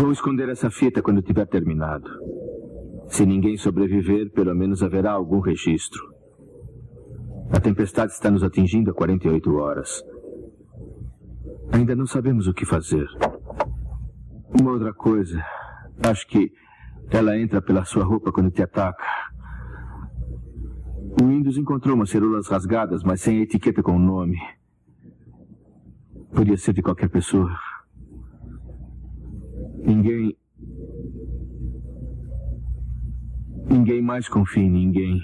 Vou esconder essa fita quando tiver terminado. Se ninguém sobreviver, pelo menos haverá algum registro. A tempestade está nos atingindo há 48 horas. Ainda não sabemos o que fazer. Uma outra coisa. Acho que ela entra pela sua roupa quando te ataca. O Windows encontrou umas cerulas rasgadas, mas sem etiqueta com o nome. Podia ser de qualquer pessoa. Ninguém. Ninguém mais confia em ninguém.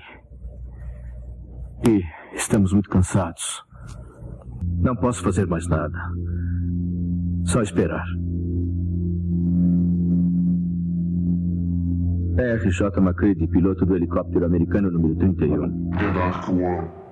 E estamos muito cansados. Não posso fazer mais nada. Só esperar. RJ McCready, piloto do helicóptero americano número 31. The Dark One.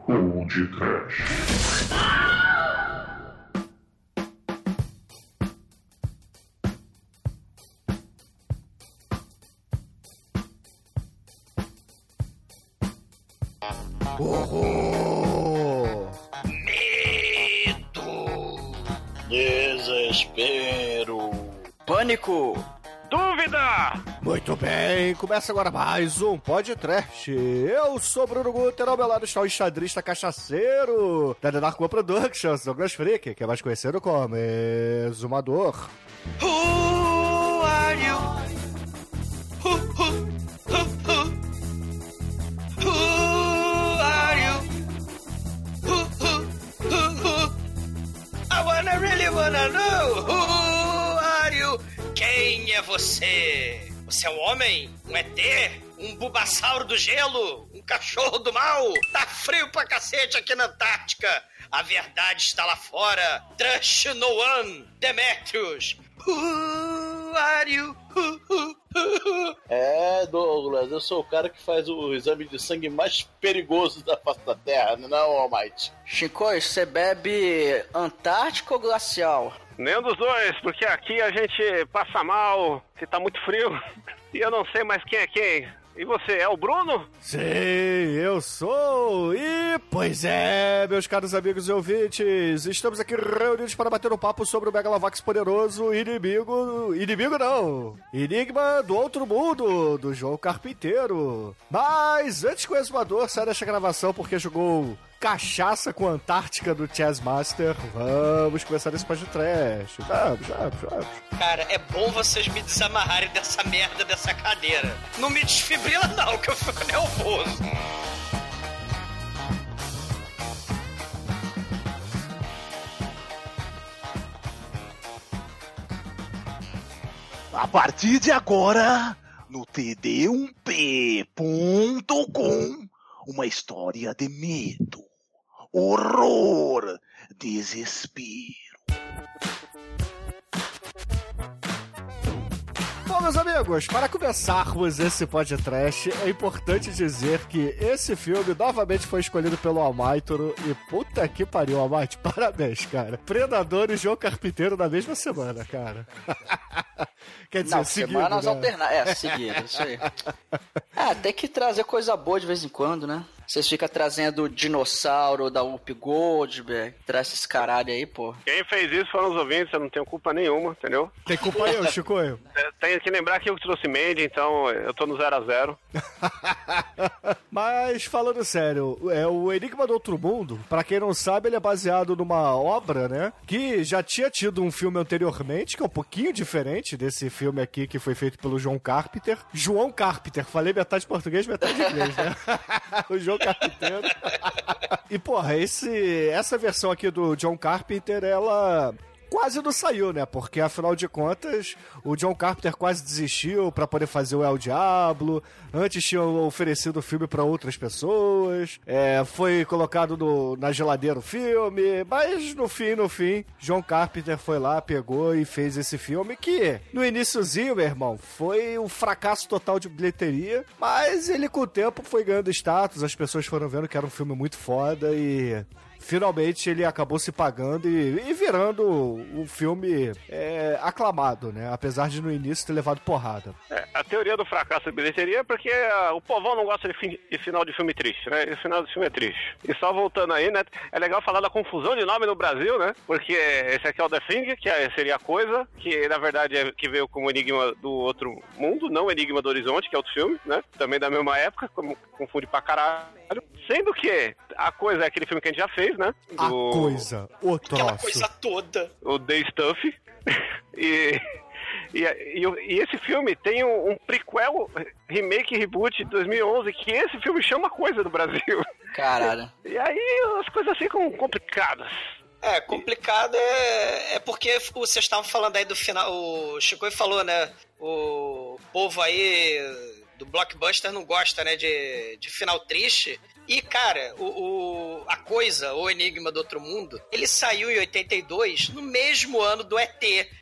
Começa agora mais um podcast. Eu sou Bruno Guter, ao meu lado está o enxadrista cachaceiro da The Dark One Productions, Douglas Freak, que é mais conhecido como Exumador. Who are you? Who, who, who, who? Who are you? Who, who, who, who? I wanna really wanna know who are you? Quem é você? Você é um homem? Um ET? Um bubassauro do gelo? Um cachorro do mal? Tá frio pra cacete aqui na Antártica. A verdade está lá fora. Trust no one. Demetrius. Who are you? Who, who, who, who? É, Douglas, eu sou o cara que faz o exame de sangue mais perigoso da face da Terra, não, Almighty? Chico, você bebe Antártico ou Glacial? Nenhum dos dois, porque aqui a gente passa mal, se tá muito frio, e eu não sei mais quem é quem. E você, é o Bruno? Sim, eu sou! E, pois é, meus caros amigos e ouvintes, estamos aqui reunidos para bater um papo sobre o Megalovax poderoso inimigo. Inimigo não! Enigma do Outro Mundo, do João Carpinteiro. Mas, antes que o exumador saia desta gravação porque jogou cachaça com a Antártica do Chess Master, vamos começar esse podcast. Vamos, vamos, vamos. Cara, é bom vocês me desamarrarem dessa merda dessa cadeira. Não me desfibrila não, que eu fico nervoso. A partir de agora, no td1p.com, uma história de medo, horror, desespero. Bom, meus amigos, para começarmos esse podcast, é importante dizer que esse filme novamente foi escolhido pelo Almaitoro e puta que pariu, Almaito, parabéns, cara. Predador e João Carpinteiro na mesma semana, cara. Quer dizer, Não, seguido, semanas né? alternadas. É, seguido, isso aí. É, tem que trazer coisa boa de vez em quando, né? Vocês ficam trazendo dinossauro da Whoop Goldberg, traz esses caralho aí, pô. Quem fez isso foram os ouvintes, eu não tenho culpa nenhuma, entendeu? Tem culpa eu, Chico? É, Tenho que lembrar que eu que trouxe Mandy, então eu tô no 0 a 0 Mas, falando sério, é o Enigma do Outro Mundo, pra quem não sabe, ele é baseado numa obra, né? Que já tinha tido um filme anteriormente, que é um pouquinho diferente desse filme aqui, que foi feito pelo João Carpenter. João Carpenter, falei metade português, metade inglês, né? o João Carpenter. e, porra, esse, essa versão aqui do John Carpenter, ela quase não saiu, né? Porque afinal de contas, o John Carpenter quase desistiu pra poder fazer o El Diablo. Antes tinha oferecido o filme pra outras pessoas. É, foi colocado no- na geladeira o filme. Mas no fim, no fim, John Carpenter foi lá, pegou e fez esse filme que, no iníciozinho, meu irmão, foi um fracasso total de bilheteria. Mas ele, com o tempo, foi ganhando status. As pessoas foram vendo que era um filme muito foda e finalmente ele acabou se pagando e, e virando um filme é, aclamado, né? Apesar de no início ter levado porrada. É, a teoria do fracasso de bilheteria é porque ah, o povão não gosta de, fim- de final de filme triste, né? E o final do filme é triste. E só voltando aí, né? É legal falar da confusão de nome no Brasil, né? Porque esse aqui é o The Thing, que é- seria a coisa, que na verdade é que veio como Enigma do Outro Mundo, não Enigma do Horizonte, que é outro filme, né? Também da mesma época, como confunde pra caralho. Sendo que a coisa é aquele filme que a gente já fez, né? A Do- coisa, o Aquela troço. coisa toda. o The Stuff. e, e, e, e esse filme tem um, um prequel, remake, reboot de 2011, que esse filme chama coisa do Brasil. Caralho. E aí as coisas ficam complicadas. É, complicado é, é porque vocês estavam falando aí do final. O Chico falou, né? O povo aí do blockbuster não gosta, né? De, de final triste. E, cara, o, o- a coisa, o Enigma do Outro Mundo, ele saiu em 82, no mesmo ano do ET,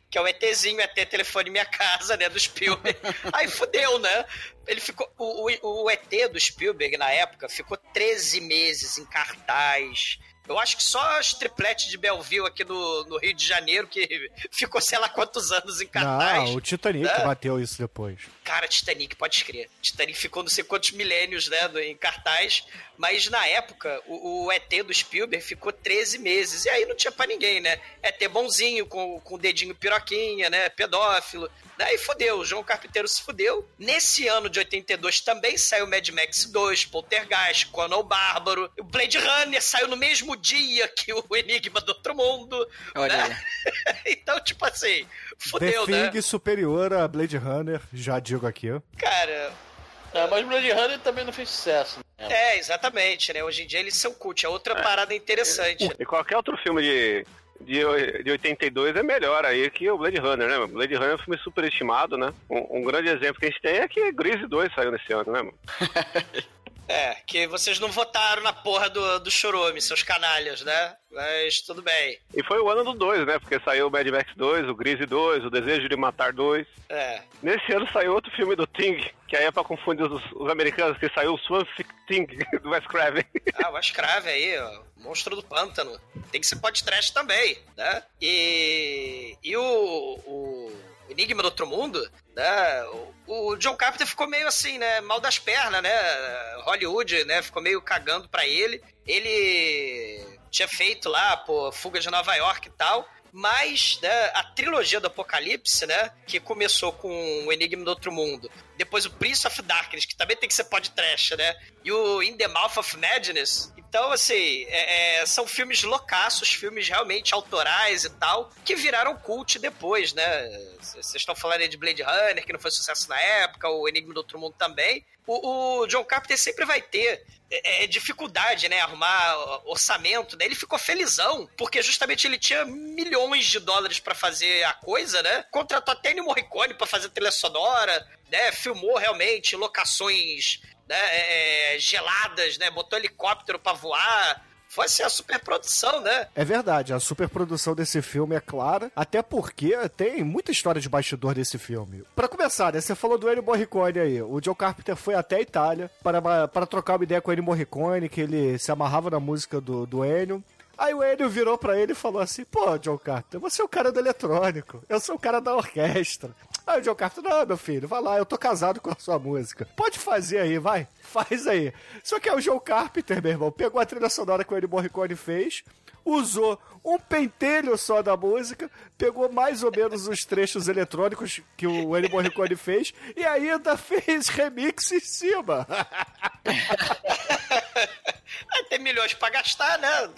que é o ETzinho, ET Telefone Minha Casa, né? Do Spielberg. Aí fudeu, né? Ele ficou. O, o, o ET do Spielberg, na época, ficou 13 meses em cartaz. Eu acho que só as tripletes de Belleville aqui no, no Rio de Janeiro, que ficou sei lá quantos anos em cartaz. Não, o Titanic né? bateu isso depois. Cara, Titanic, pode escrever. Titanic ficou não sei quantos milênios, né, em cartaz, mas na época o, o ET do Spielberg ficou 13 meses, e aí não tinha pra ninguém, né? ET bonzinho, com, com o dedinho piroquinha, né, pedófilo, e fodeu, o João Carpinteiro se fudeu. Nesse ano de 82 também saiu Mad Max 2, Poltergeist, Conan o Bárbaro, o Blade Runner saiu no mesmo dia que o Enigma do Outro Mundo, Olha né? então, tipo assim, The fodeu, né? Thing superior a Blade Runner, já digo aqui. Cara, É, mas Blade Runner também não fez sucesso. Né? É, exatamente, né? Hoje em dia eles são cult. É outra parada interessante. E qualquer outro filme de, de, de 82 é melhor aí que o Blade Runner, né? mano? Blade Runner é um filme superestimado, né? Um, um grande exemplo que a gente tem é que Grease 2 saiu nesse ano, né, mano? É, que vocês não votaram na porra do, do Chorume, seus canalhas, né? Mas tudo bem. E foi o ano do 2, né? Porque saiu o Mad Max 2, o Grease 2, o Desejo de Matar 2. É. Nesse ano saiu outro filme do Thing, que aí é pra confundir os, os americanos, que saiu o Swamp Thing, do Wes Craven. Ah, o escrave aí, ó. Monstro do pântano. Tem que ser pode trash também, né? E. E o. o Enigma do Outro Mundo, né? O, o John Carpenter ficou meio assim, né? Mal das pernas, né? Hollywood, né? Ficou meio cagando pra ele. Ele tinha feito lá, pô, Fuga de Nova York e tal. Mas, né, a trilogia do Apocalipse, né, que começou com o Enigma do Outro Mundo, depois o Prince of Darkness, que também tem que ser podcast, né, e o In the Mouth of Madness. Então, assim, é- é, são filmes loucaços, filmes realmente autorais e tal, que viraram cult depois, né. Vocês estão falando aí de Blade Runner, que não foi sucesso na época, o Enigma do Outro Mundo também. O, o John Carpenter sempre vai ter é, é, dificuldade, né? Arrumar orçamento, né? Ele ficou felizão, porque justamente ele tinha milhões de dólares pra fazer a coisa, né? Contratou até Ennio Morricone pra fazer trilha sonora, né? Filmou realmente locações né? é, é, geladas, né? Botou helicóptero pra voar. Foi assim, a superprodução, né? É verdade, a superprodução desse filme é clara, até porque tem muita história de bastidor desse filme. Pra começar, né, você falou do Ennio Morricone aí. O Joe Carpenter foi até a Itália para, para trocar uma ideia com o Ennio Morricone, que ele se amarrava na música do, do Ennio. Aí o Ennio virou pra ele e falou assim: Pô, John Carpenter, você é o cara do eletrônico, eu sou o cara da orquestra. Aí o John Carpenter, não, meu filho, vai lá, eu tô casado com a sua música. Pode fazer aí, vai, faz aí. Só que aí o Joe Carpenter, meu irmão, pegou a trilha sonora que o Ennio Morricone fez, usou um pentelho só da música, pegou mais ou menos os trechos eletrônicos que o Ennio Morricone fez e ainda fez remix em cima. Ah, Tem milhões pra gastar, né?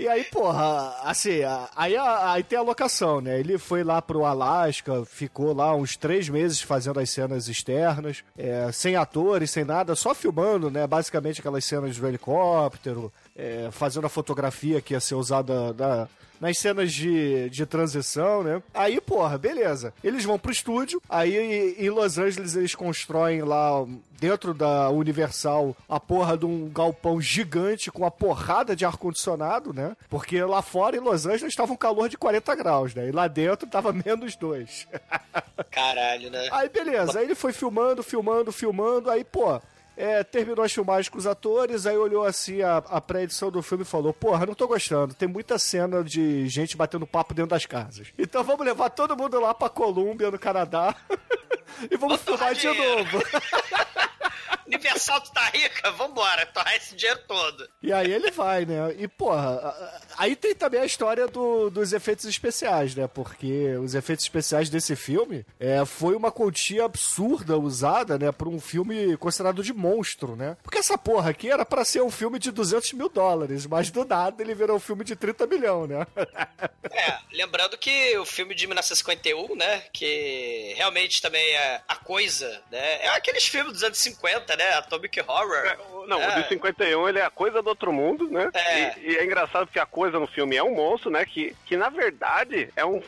E aí, porra, assim, aí, aí tem a locação, né? Ele foi lá pro Alasca, ficou lá uns três meses fazendo as cenas externas, é, sem atores, sem nada, só filmando, né? Basicamente aquelas cenas do helicóptero, é, fazendo a fotografia que ia ser usada na- nas cenas de, de transição, né? Aí, porra, beleza. Eles vão pro estúdio, aí em Los Angeles eles constroem lá, dentro da Universal, a porra de um galpão gigante com uma porrada de ar-condicionado, né? Porque lá fora, em Los Angeles, estava um calor de 40 graus, né? E lá dentro tava menos dois. Caralho, né? Aí, beleza. Aí ele foi filmando, filmando, filmando. Aí, pô, é, terminou as filmagens com os atores, aí olhou assim a, a pré-edição do filme e falou: Porra, não tô gostando, tem muita cena de gente batendo papo dentro das casas. Então vamos levar todo mundo lá pra Colômbia, no Canadá, e vamos filmar de novo. Universal, tu tá rica? Vambora, torrar esse dinheiro todo. E aí ele vai, né? E, porra, aí tem também a história do- dos efeitos especiais, né? Porque os efeitos especiais desse filme é, foi uma quantia absurda usada, né? Pra um filme considerado de monstro, né? Porque essa porra aqui era pra ser um filme de 200 mil dólares, mas do nada ele virou um filme de 30 milhões, né? É, lembrando que o filme de 1951, né, que realmente também é a coisa, né, é aqueles filmes dos anos 50, né, Atomic Horror. É, não, É. o de 51 ele é a coisa do outro mundo, né? É. E, e é engraçado porque a coisa no filme é um monstro, né? Que, que na verdade é um,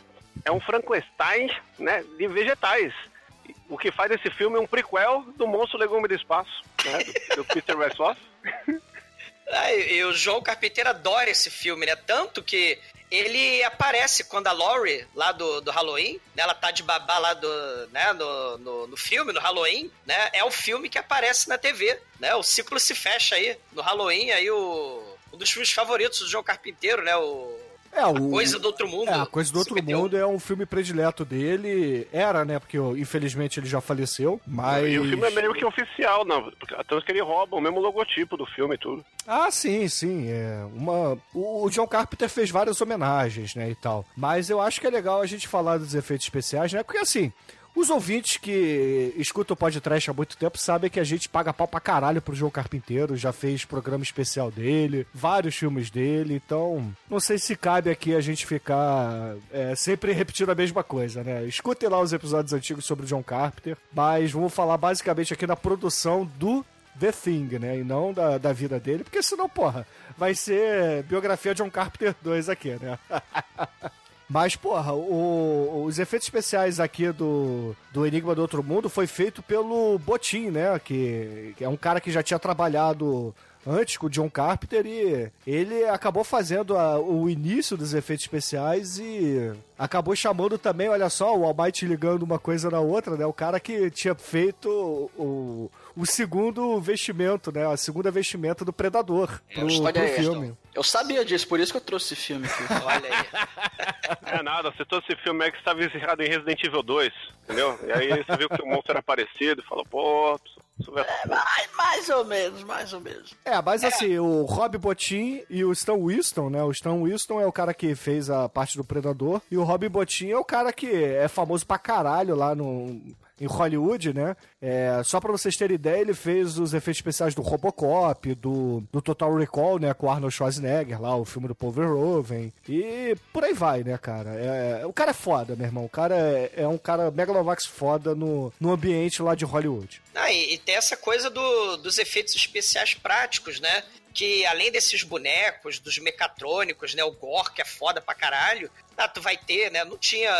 é um Frankenstein né, de vegetais. O que faz esse filme é um prequel do Monstro Legume do Espaço, né? Do, do Peter Westphal. Ah, e o João Carpinteiro adora esse filme, né, tanto que ele aparece quando a Laurie, lá do, do Halloween, né, ela tá de babá lá do, né, no, no, no filme, no Halloween, né, é o filme que aparece na TV, né, o ciclo se fecha aí, no Halloween, aí o, um dos filmes favoritos do João Carpinteiro, né, o É, o. Coisa do Outro Mundo. É, a Coisa do Outro 51. Mundo é um filme predileto dele. Era, né? Porque infelizmente ele já faleceu. Mas. E o filme é meio que oficial, não. porque- Tanto que ele rouba o mesmo logotipo do filme e tudo. Ah, sim, sim. É uma... O o John Carpenter fez várias homenagens, né, e tal. Mas eu acho que é legal a gente falar dos efeitos especiais, né? Porque assim. Os ouvintes que escutam o podcast há muito tempo sabem que a gente paga pau pra caralho pro João Carpinteiro, já fez programa especial dele, vários filmes dele, então não sei se cabe aqui a gente ficar é, sempre repetindo a mesma coisa, né? Escutem lá os episódios antigos sobre o John Carpenter, mas vamos falar basicamente aqui na produção do The Thing, né? E não da, da vida dele, porque senão, porra, vai ser biografia John Carpenter 2 aqui, né? Mas, porra, o- os efeitos especiais aqui do, do Enigma do Outro Mundo foi feito pelo Botin, né? Que, que é um cara que já tinha trabalhado antes com o John Carpenter e ele acabou fazendo a- o início dos efeitos especiais e acabou chamando também, olha só, o Almighty ligando uma coisa na outra, né? O cara que tinha feito o, o segundo vestimento, né? A segunda vestimenta do Predador pro, pro é esta. filme. Eu sabia disso, por isso que eu trouxe esse filme aqui. Olha aí. É nada, você trouxe esse filme aí que estava encerrado em Resident Evil 2, entendeu? E aí você viu que o monstro era parecido e falou, pô, isso vai... mais, mais ou menos, mais ou menos. É, mas assim, o Rob Bottin e o Stan Winston, né? O Stan Winston é o cara que fez a parte do Predador e o Rob Bottin é o cara que é famoso pra caralho lá no em Hollywood, né? É, só pra vocês terem ideia, ele fez os efeitos especiais do Robocop, do, do Total Recall, né? Com Arnold Schwarzenegger lá, o filme do Paul Verhoeven. E por aí vai, né, cara? É, o cara é foda, meu irmão. O cara é, é um cara megalovax foda no, no ambiente lá de Hollywood. Ah, e, e tem essa coisa do- dos efeitos especiais práticos, né? Que além desses bonecos, dos mecatrônicos, né? O gore, que é foda pra caralho, ah, tu vai ter, né? Não tinha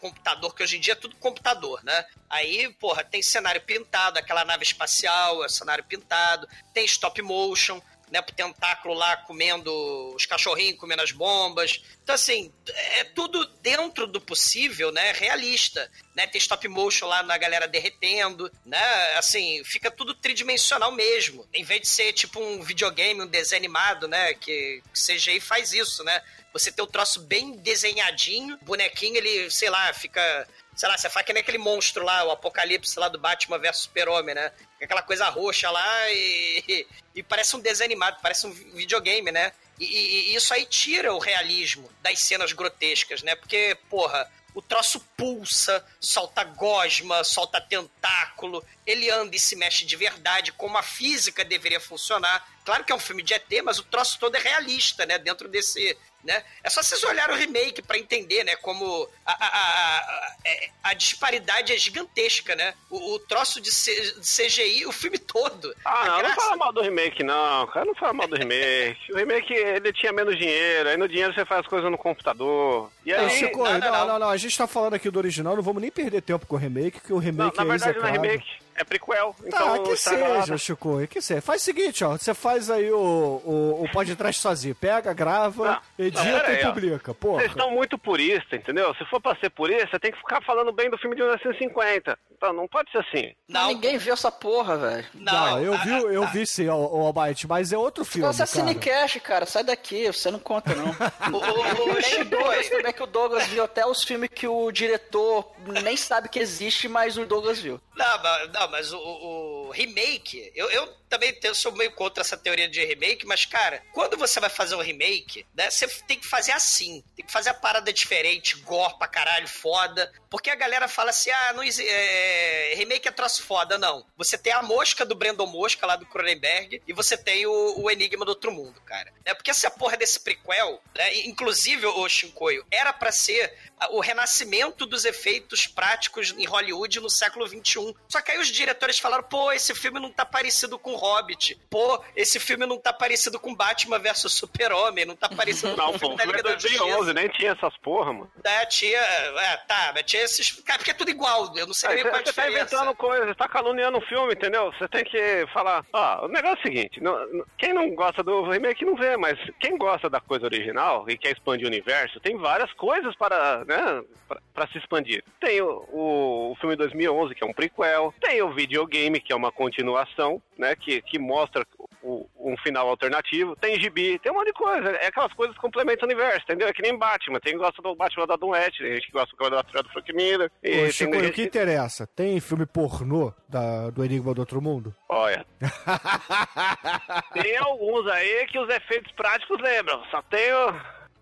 computador, que hoje em dia é tudo computador, né? Aí, porra, tem cenário pintado, aquela nave espacial, é cenário pintado, tem stop motion, né, pro tentáculo lá comendo os cachorrinhos, comendo as bombas. Então, assim, é tudo dentro do possível, né, realista, né, tem stop motion lá na galera derretendo, né, assim, fica tudo tridimensional mesmo. Em vez de ser tipo um videogame, um desenho animado, né, que, CGI faz isso, né, você tem o troço bem desenhadinho, bonequinho, ele, sei lá, fica... Sei lá, você faz que nem aquele monstro lá, o apocalipse lá do Batman vs Super-Homem, né? Aquela coisa roxa lá e, e parece um desenho animado, parece um videogame, né? E, e- e isso aí tira o realismo das cenas grotescas, né? Porque, porra, o troço pulsa, solta gosma, solta tentáculo, ele anda e se mexe de verdade, como a física deveria funcionar. Claro que é um filme de ET, mas o troço todo é realista, né? Dentro desse. Né? É só vocês olharem o remake pra entender, né? Como a, a, a, a- é- a disparidade é gigantesca, né? O, o troço de, C- de CGI, o filme todo. Ah, não, não fala mal do remake, não. Cara, não fala mal do remake. O remake, ele tinha menos dinheiro. Aí no dinheiro você faz as coisas no computador. E Não, aí... Chico, não, não, não, não, não. não, A gente tá falando aqui do original, não vamos nem perder tempo com o remake, que o Não, remake na é verdade, não é remake. É prequel. Tá, então que seja, Chico, que seja. Faz o seguinte, ó, você faz aí o, o, o podcast sozinho. Pega, grava, Não, edita não, e aí, ó. publica, porra. Vocês estão muito purista, entendeu? Se for pra ser purista, tem que ficar falando bem do filme de 1950. Então, não pode ser assim. Não, ninguém viu essa porra, velho. Não, eu vi, eu tá. vi sim, o, o Almighty, mas é outro filme, Você é cara. Cinecast, cara, sai daqui, você não conta, não. o, o, o, nem o Douglas, também que o Douglas viu até os filmes que o diretor nem sabe que existe, mas o Douglas viu. Não, mas, mas o, o remake, eu, eu também tenho- sou meio contra essa teoria de remake, mas, cara, quando você vai fazer um remake, né, você tem que fazer assim. Tem que fazer a parada diferente, gore pra caralho, foda. Porque a galera fala assim, ah, não exi- é, remake é troço foda. Não. Você tem a mosca do Brandon Mosca, lá do Cronenberg, e você tem o, o Enigma do Outro Mundo, cara. É porque essa porra desse prequel, né, inclusive, o Shinkoio, era pra ser o renascimento dos efeitos práticos em Hollywood no século XXI. Só que aí os diretores falaram, pô, esse filme não tá parecido com Hobbit. Pô, esse filme não tá parecido com Batman versus Super-Homem. Não tá parecido Não, com o filme da é Liga da Justiça. 2011, nem tinha essas porra, mano. É, tinha. É, tá, mas tinha esses. Cara, porque é tudo igual. Eu não sei Aí nem qual é a Você tá diferença. inventando coisa, você tá caluniando o filme, entendeu? Você tem que falar, ó, o negócio é o seguinte, não- quem não gosta do remake não vê, mas quem gosta da coisa original e quer expandir o universo, tem várias coisas para, né, pra, pra se expandir. Tem o, o, o filme 2011, que é um prequel, tem o videogame, que é uma continuação, né, que, que mostra o- um final alternativo, tem gibi, tem um monte de coisa, é aquelas coisas que complementam o universo, entendeu? É que nem Batman, tem quem gosta do Batman da Adam West, tem gente que gosta do Cavaleiro do Frank Miller, e Ô, tem Chico, o gente que interessa? Tem filme pornô da, do Enigma do Outro Mundo? Olha. tem alguns aí que os efeitos práticos lembram. Só tem o.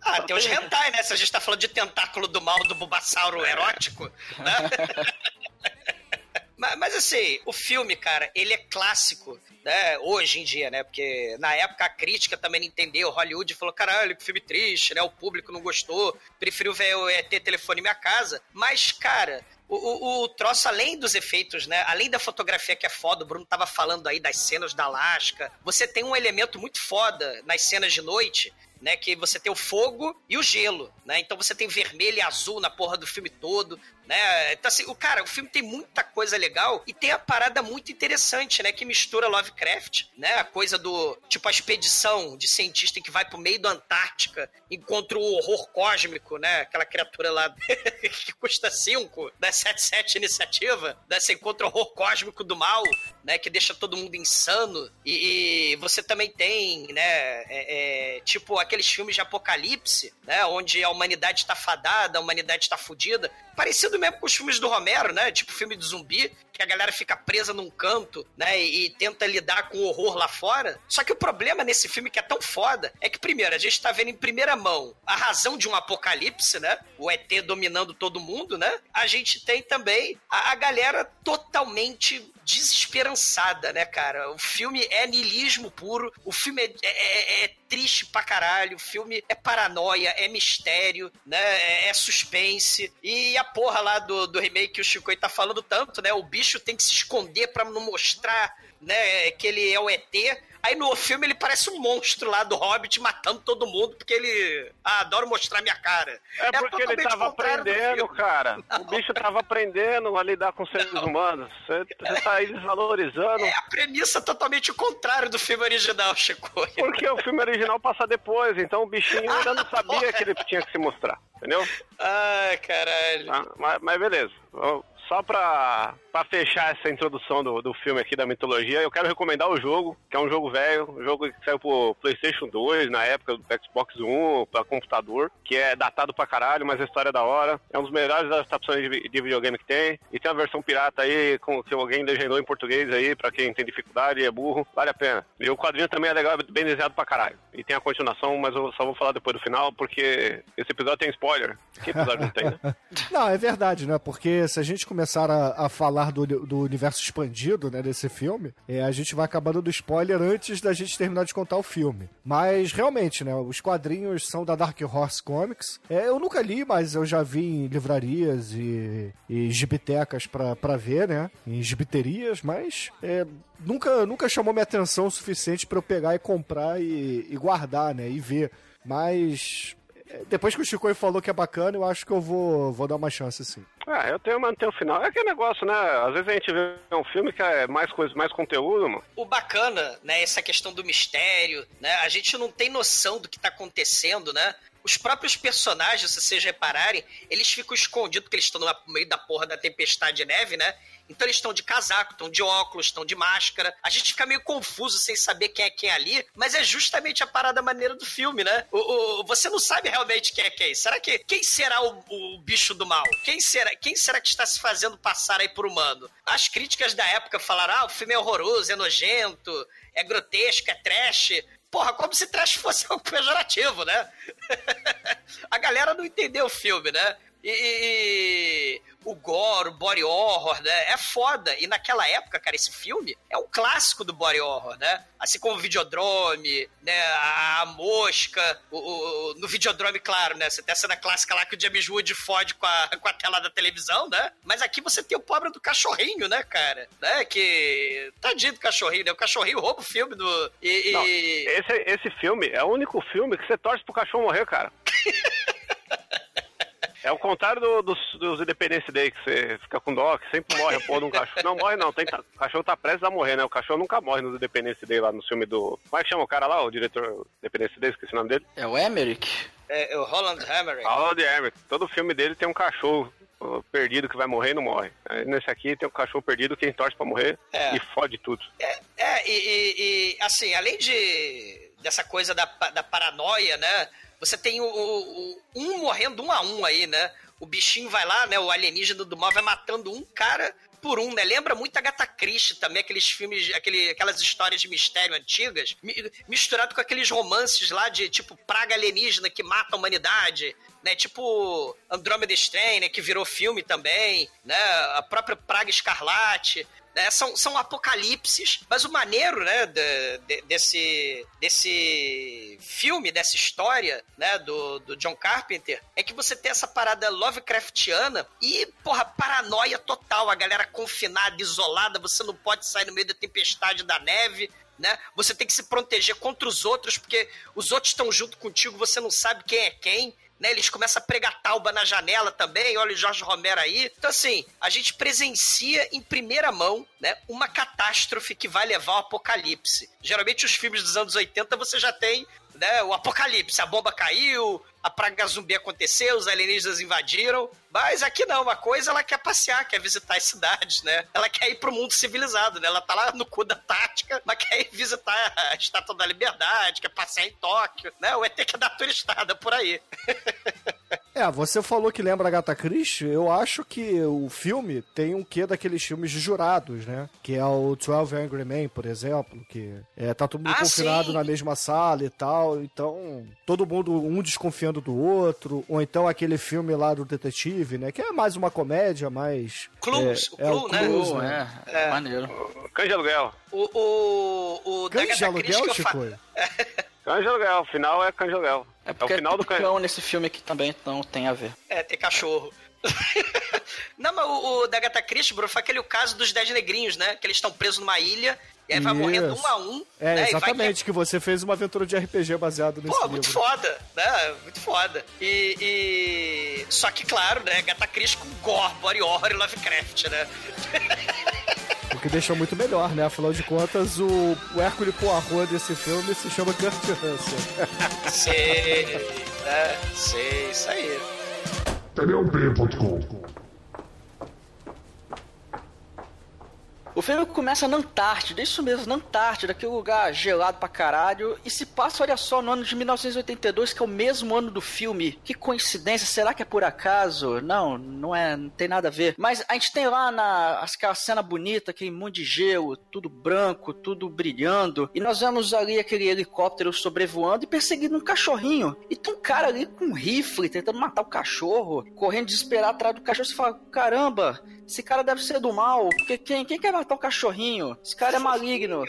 Ah, tem os hentai, né? Se a gente tá falando de tentáculo do mal do Bulbasauro erótico, né? mas, mas assim, o filme, cara, ele é clássico, né? Hoje em dia, né? Porque na época a crítica também não entendeu. Hollywood falou, caralho, filme triste, né? O público não gostou, preferiu ver o ET Telefone Minha Casa. Mas, cara, o, o, o troço, além dos efeitos, né? Além da fotografia que é foda, o Bruno tava falando aí das cenas da Alaska. Você tem um elemento muito foda nas cenas de noite, né? Que você tem o fogo e o gelo, né? Então você tem vermelho e azul na porra do filme todo, né? Então assim, o cara, o filme tem muita coisa legal e tem a parada muito interessante, né? Que mistura Lovecraft, né? A coisa do tipo a expedição de cientista que vai pro meio da Antártica, encontra o horror cósmico, né? Aquela criatura lá que custa 5, da 77 iniciativa, né? Você encontra o horror cósmico do mal, né? Que deixa todo mundo insano. E, e você também tem, né? é- é, tipo aqueles filmes de apocalipse, né? Onde a humanidade tá fadada, a humanidade tá fudida. Parecido mesmo com os filmes do Romero, né? Tipo filme de zumbi, que a galera fica presa num canto, né? E, e tenta lidar com o horror lá fora. Só que o problema nesse filme que é tão foda é que, primeiro, a gente tá vendo em primeira mão a razão de um apocalipse, né? O ET dominando todo mundo, né? A gente tem também a, a galera totalmente desesperançada, né, cara? O filme é niilismo puro, o filme é, é- é triste pra caralho, o filme é paranoia, é mistério, né? É, é suspense. E a porra lá do, do remake que o Chico tá falando tanto, né? O bicho tem que se esconder pra não mostrar, né, que ele é o ET. Aí no filme ele parece um monstro lá do Hobbit matando todo mundo, porque ele. Ah, adoro mostrar minha cara. É porque ele tava aprendendo, cara. O bicho tava aprendendo a lidar com seres humanos. Você você tá aí desvalorizando. É a premissa totalmente o contrário do filme original, Chico. Porque o filme original passa depois, então o bichinho ainda não sabia que ele tinha que se mostrar, entendeu? Ai, caralho. Ah, mas, mas beleza. Só pra, pra fechar essa introdução do, do filme aqui da mitologia, eu quero recomendar o jogo, que é um jogo velho, um jogo que saiu pro PlayStation 2, na época do Xbox One, pra computador, que é datado pra caralho, mas a história é da hora. É um dos melhores adaptações de, de videogame que tem. E tem a versão pirata aí, com, que alguém legendou em português aí, pra quem tem dificuldade e é burro, vale a pena. E o quadrinho também é legal, bem desenhado pra caralho. E tem a continuação, mas eu só vou falar depois do final, porque esse episódio tem spoiler. Que episódio não tem, né? Não, é verdade, né? Porque se a gente começar a, a falar do, do universo expandido, né, desse filme, é, a gente vai acabando do spoiler antes da gente terminar de contar o filme. Mas realmente, né, os quadrinhos são da Dark Horse Comics. É, eu nunca li, mas eu já vi em livrarias e, e gibitecas pra, pra ver, né? Em gibiterias, mas é, nunca, nunca chamou minha atenção o suficiente pra eu pegar e comprar e, e guardar, né? E ver. Mas depois que o Chico falou que é bacana, eu acho que eu vou, vou dar uma chance sim. Ah, eu tenho manter o final. É aquele negócio, né? Às vezes a gente vê um filme que é mais coisa, mais conteúdo, mano. O bacana, né, essa questão do mistério, né? A gente não tem noção do que tá acontecendo, né? Os próprios personagens, se vocês repararem, eles ficam escondidos porque eles estão no meio da porra da tempestade de neve, né? Então eles estão de casaco, estão de óculos, estão de máscara. A gente fica meio confuso sem saber quem é quem ali, mas é justamente a parada maneira do filme, né? O, o, você não sabe realmente quem é quem. Será que quem será o, o, bicho do mal? Quem será, quem será que está se fazendo passar aí por humano? As críticas da época falaram: ah, o filme é horroroso, é nojento, é grotesco, é trash. Porra, como se trash fosse algo pejorativo, né? a galera não entendeu o filme, né? E, e, o gore, o body horror, né? É foda. E naquela época, cara, esse filme é um clássico do body horror, né? Assim como o Videodrome, né? A, a Mosca. O, o, no Videodrome, claro, né? Você tem a cena clássica lá que o James Wood fode com a, com a tela da televisão, né? Mas aqui você tem o pobre do cachorrinho, né, cara? Né? Que. Tadinho do cachorrinho, né? O cachorrinho rouba o filme do. E, Não, esse, esse filme é o único filme que você torce pro cachorro morrer, cara. É o contrário do, dos, dos Independence Day, que você fica com dó, que sempre morre a porra de um cachorro. Não, morre não, tem, o cachorro tá prestes a morrer, né? O cachorro nunca morre no Independence Day lá no filme do... Como é que chama o cara lá, o diretor Independence Day, esqueci o nome dele? É o Emmerich? É, é o Holland Emmerich. Holland Emmerich. Todo filme dele tem um cachorro perdido que vai morrer e não morre. Nesse aqui tem um cachorro perdido, quem torce pra morrer é. e fode tudo. É, é e, e, e, assim, além de dessa coisa da, da paranoia, né? Você tem o, o, um morrendo um a um aí, né? O bichinho vai lá, né? O alienígena do mal vai matando um cara por um, né? Lembra muito a Gata Christie também, aqueles filmes, aquele, aquelas histórias de mistério antigas, misturado com aqueles romances lá de tipo praga alienígena que mata a humanidade, né? Tipo Andromeda Strain, né? Que virou filme também, né? A própria Praga Escarlate. Né? São, são apocalipses, mas o maneiro, né, de, de, desse, desse filme, dessa história, né, do, do John Carpenter, é que você tem essa parada Lovecraftiana e, porra, paranoia total, a galera confinada, isolada, você não pode sair no meio da tempestade da neve, né? Você tem que se proteger contra os outros, porque os outros estão junto contigo, você não sabe quem é quem né? Eles começam a pregar tauba na janela também, olha o Jorge Romero aí. Então, assim, a gente presencia em primeira mão, né, uma catástrofe que vai levar ao apocalipse. Geralmente, os filmes dos anos 80 você já tem né, o apocalipse, a bomba caiu, a praga zumbi aconteceu, os alienígenas invadiram. Mas aqui não, uma coisa ela quer passear, quer visitar as cidades, né? Ela quer ir pro mundo civilizado, né? Ela tá lá no cu da tática, mas quer ir visitar a Estátua da Liberdade, quer passear em Tóquio, né? O ET quer dar turistada por aí. É, você falou que lembra a Gata Christie, eu acho que o filme tem um quê daqueles filmes de jurados, né? Que é o 12 Angry Men, por exemplo, que é, tá todo mundo Ah, confinado sim. na mesma sala e tal, então todo mundo, um desconfiando do outro, ou então aquele filme lá do detetive, né? Que é mais uma comédia, mais... Clues, é, o Clue, né? Clues, Pô, é, é, maneiro. Cães de aluguel. O, o, o Cães de aluguel, Chico? Cães de aluguel, o final é cães de aluguel. É É, o porque final do tem cães. cão nesse filme aqui também, então tem a ver. É, tem cachorro. Não, mas o, o da Agatha Christie, bro, foi aquele o caso dos Dez Negrinhos, né? Que eles estão presos numa ilha, e aí vai Isso. morrendo um a um. É, né? Vai exatamente, que você fez uma aventura de RPG baseado nesse Pô, livro. muito foda, né? Muito foda. E, e- Só que, claro, né? Gata Christie com gore, body horror e Lovecraft, né? Que deixa muito melhor, né? Afinal de contas, o, o Hércules Poirot desse filme se chama Kurt Russell. Sei, né? Sei, isso aí. TDUP.com O filme começa na Antártida, isso mesmo, na Antártida, aquele lugar gelado pra caralho, e se passa, olha só, no ano de 1982, que é o mesmo ano do filme. Que coincidência, será que é por acaso? Não, não é, não tem nada a ver. Mas a gente tem lá na aquela cena bonita, aquele monte de gelo, tudo branco, tudo brilhando, e nós vemos ali aquele helicóptero sobrevoando e perseguindo um cachorrinho. E tem um cara ali com um rifle tentando matar o cachorro, correndo desesperado atrás do cachorro. Você fala, caramba, esse cara deve ser do mal, porque quem, quem quer matar o cachorrinho? Esse cara é maligno.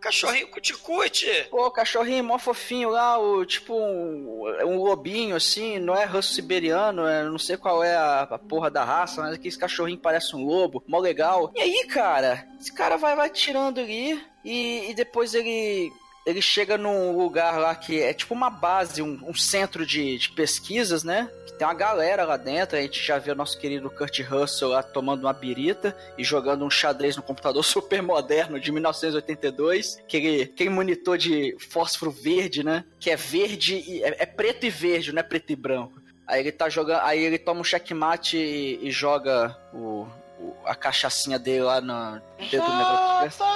Cachorrinho cuticute. Pô, cachorrinho mó fofinho lá, o, tipo um, um lobinho assim, não é russo siberiano, é, não sei qual é a, a porra da raça, mas aquele cachorrinho parece um lobo, mó legal. E aí, cara, esse cara vai, vai tirando ali e, e depois ele ele chega num lugar lá que é tipo uma base, um, um centro de, de pesquisas, né? Tem uma galera lá dentro, a gente já vê o nosso querido Kurt Russell lá tomando uma birita e jogando um xadrez no computador super moderno de 1982, aquele, aquele monitor de fósforo verde, né? Que é verde, e, é, é preto e verde, não é preto e branco. Aí ele tá jogando, aí ele toma um checkmate e, e joga o, o, a cachaçinha dele lá no dentro do negócio.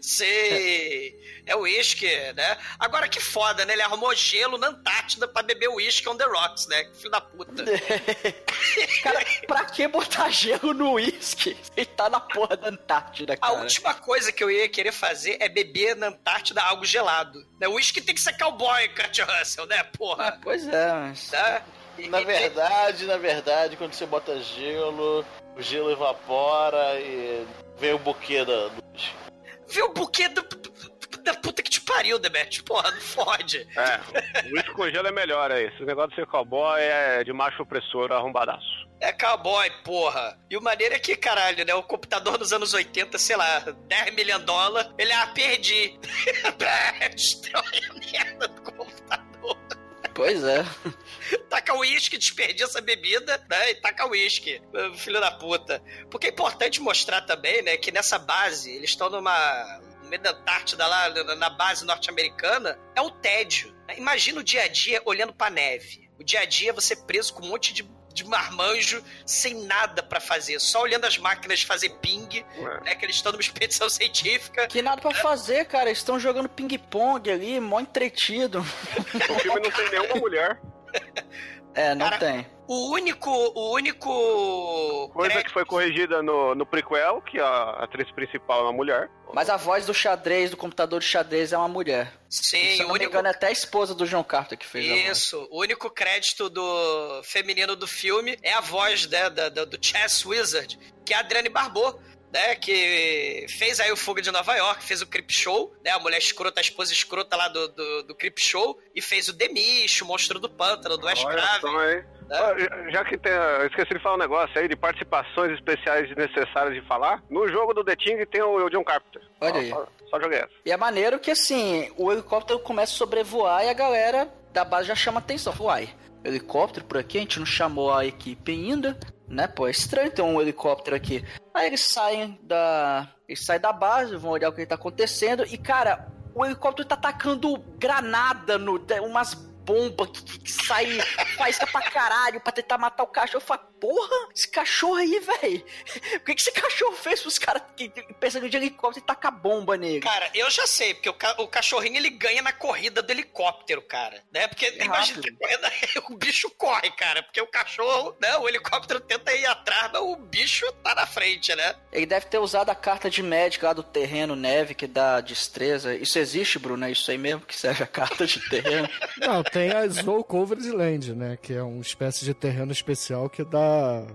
Sei! É o uísque, né? Agora que foda, né? Ele arrumou gelo na Antártida pra beber uísque on the rocks, né? Que filho da puta. cara, pra que botar gelo no uísque? Ele tá na porra da Antártida, cara. A última coisa que eu ia querer fazer é beber na Antártida algo gelado. Né? O uísque tem que ser cowboy, Kurt Russell, né? Porra. Ah, pois é, mas... Tá? Na verdade, na verdade, quando você bota gelo, o gelo evapora e vem o buquê da, do Vê o buquê do, da puta que te pariu, Demet. Porra, não fode. É, o uísque com gelo é melhor aí. Esse negócio de ser cowboy é de macho opressor arrombadaço. É cowboy, porra. E o maneiro é que, caralho, né? O computador dos anos 80, sei lá, 10 milhões de dólares, ele, ah, perdi. Destrói a merda do computador. Pois é. taca uísque, desperdiça bebida, né? E taca uísque. Filho da puta. Porque é importante mostrar também, né, que nessa base, eles estão numa. No meio da Antártida, lá na base norte-americana, é o tédio. Imagina o dia a dia olhando pra neve. O dia a dia você preso com um monte de de marmanjo sem nada para fazer, só olhando as máquinas fazer ping, é. né, que eles estão numa expedição científica. Que nada para fazer, cara, eles estão jogando ping-pong ali, mó entretido. O filme não tem nenhuma mulher. É, não Cara, tem. O único. O único. Coisa que foi corrigida no, no prequel, que a atriz principal é uma mulher. Mas a voz do xadrez, do computador de xadrez, é uma mulher. Sim, Se o único. Engano, é até a esposa do John Carter que fez Isso, o único crédito do feminino do filme é a voz né, da, da, do Chess Wizard, que é a Adriane Barbeau né, que fez aí o Fuga de Nova York, fez o Crip Show, né, a mulher escrota, a esposa escrota lá do, do, do Crip Show, e fez o Demish, o Monstro do Pântano, do Ash Craven. Né? Já que tem, eu esqueci de falar um negócio aí de participações especiais necessárias de falar, no jogo do The Ting tem o John Carpenter. Olha aí. Só, só joguei essa. E é maneiro que assim, o helicóptero começa a sobrevoar e a galera da base já chama atenção. Uai, helicóptero por aqui, a gente não chamou a equipe ainda, né? Pô, é estranho ter um helicóptero aqui. Aí eles saem da. Eles saem da base, vão olhar o que tá acontecendo. E, cara, o helicóptero tá atacando granada no. umas bomba que, que, que sai faísca pra caralho pra tentar matar o cachorro. Eu falo, porra, esse cachorro aí, velho. O que, que esse cachorro fez pros caras pensando de helicóptero e tacar bomba nele? Cara, eu já sei, porque o, ca o, cachorrinho ele ganha na corrida do helicóptero, cara. Né? Porque é imagina que o bicho corre, cara. Porque o cachorro, né? O helicóptero tenta ir atrás, mas o bicho tá na frente, né? Ele deve ter usado a carta de médico lá do terreno neve que dá destreza. Isso existe, Bruno? É isso aí mesmo que serve a carta de terreno? Não, tem a Snow Covered Land, né? Que é uma espécie de terreno especial que dá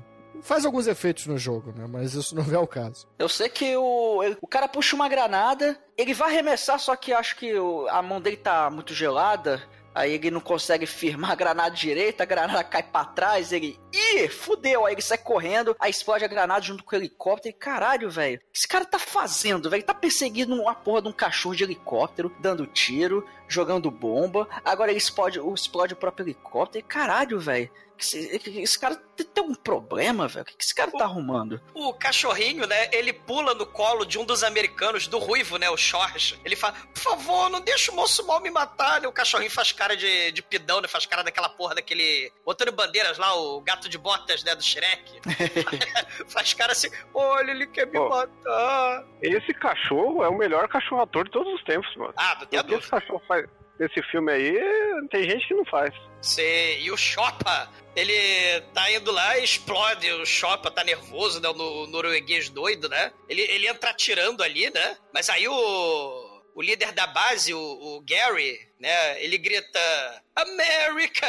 faz alguns efeitos no jogo, né? Mas isso não é o caso. Eu sei que o, ele, o cara puxa uma granada, ele vai arremessar, só que acho que o, a mão dele tá muito gelada. Aí ele não consegue firmar a granada direita, a granada cai para trás, ele. Ih, fudeu! Aí ele sai correndo, aí explode a granada junto com o helicóptero. E caralho, velho, esse cara tá fazendo, velho? Tá perseguindo uma porra de um cachorro de helicóptero, dando tiro, jogando bomba. Agora ele explode, explode o próprio helicóptero. E caralho, velho. Esse, esse, cara tem um problema, velho. O que esse cara o, tá arrumando? O cachorrinho, né? Ele pula no colo de um dos americanos, do ruivo, né? O Jorge. Ele fala: Por favor, não deixa o moço mal me matar. Né? O cachorrinho faz cara de, de pidão, né? Faz cara daquela porra daquele. Antônio Bandeiras lá, o gato de botas, né? Do Shrek. faz cara assim: Olha, ele quer me oh, matar. Esse cachorro é o melhor cachorro ator de todos os tempos, mano. Ah, não tem a dúvida. Esse cachorro faz nesse filme aí, tem gente que não faz. Sim, e o Choppa, ele tá indo lá e explode. O Choppa tá nervoso, né? O norueguês doido, né? Ele, ele entra atirando ali, né? Mas aí o. O líder da base, o, o Gary, né? Ele grita: America!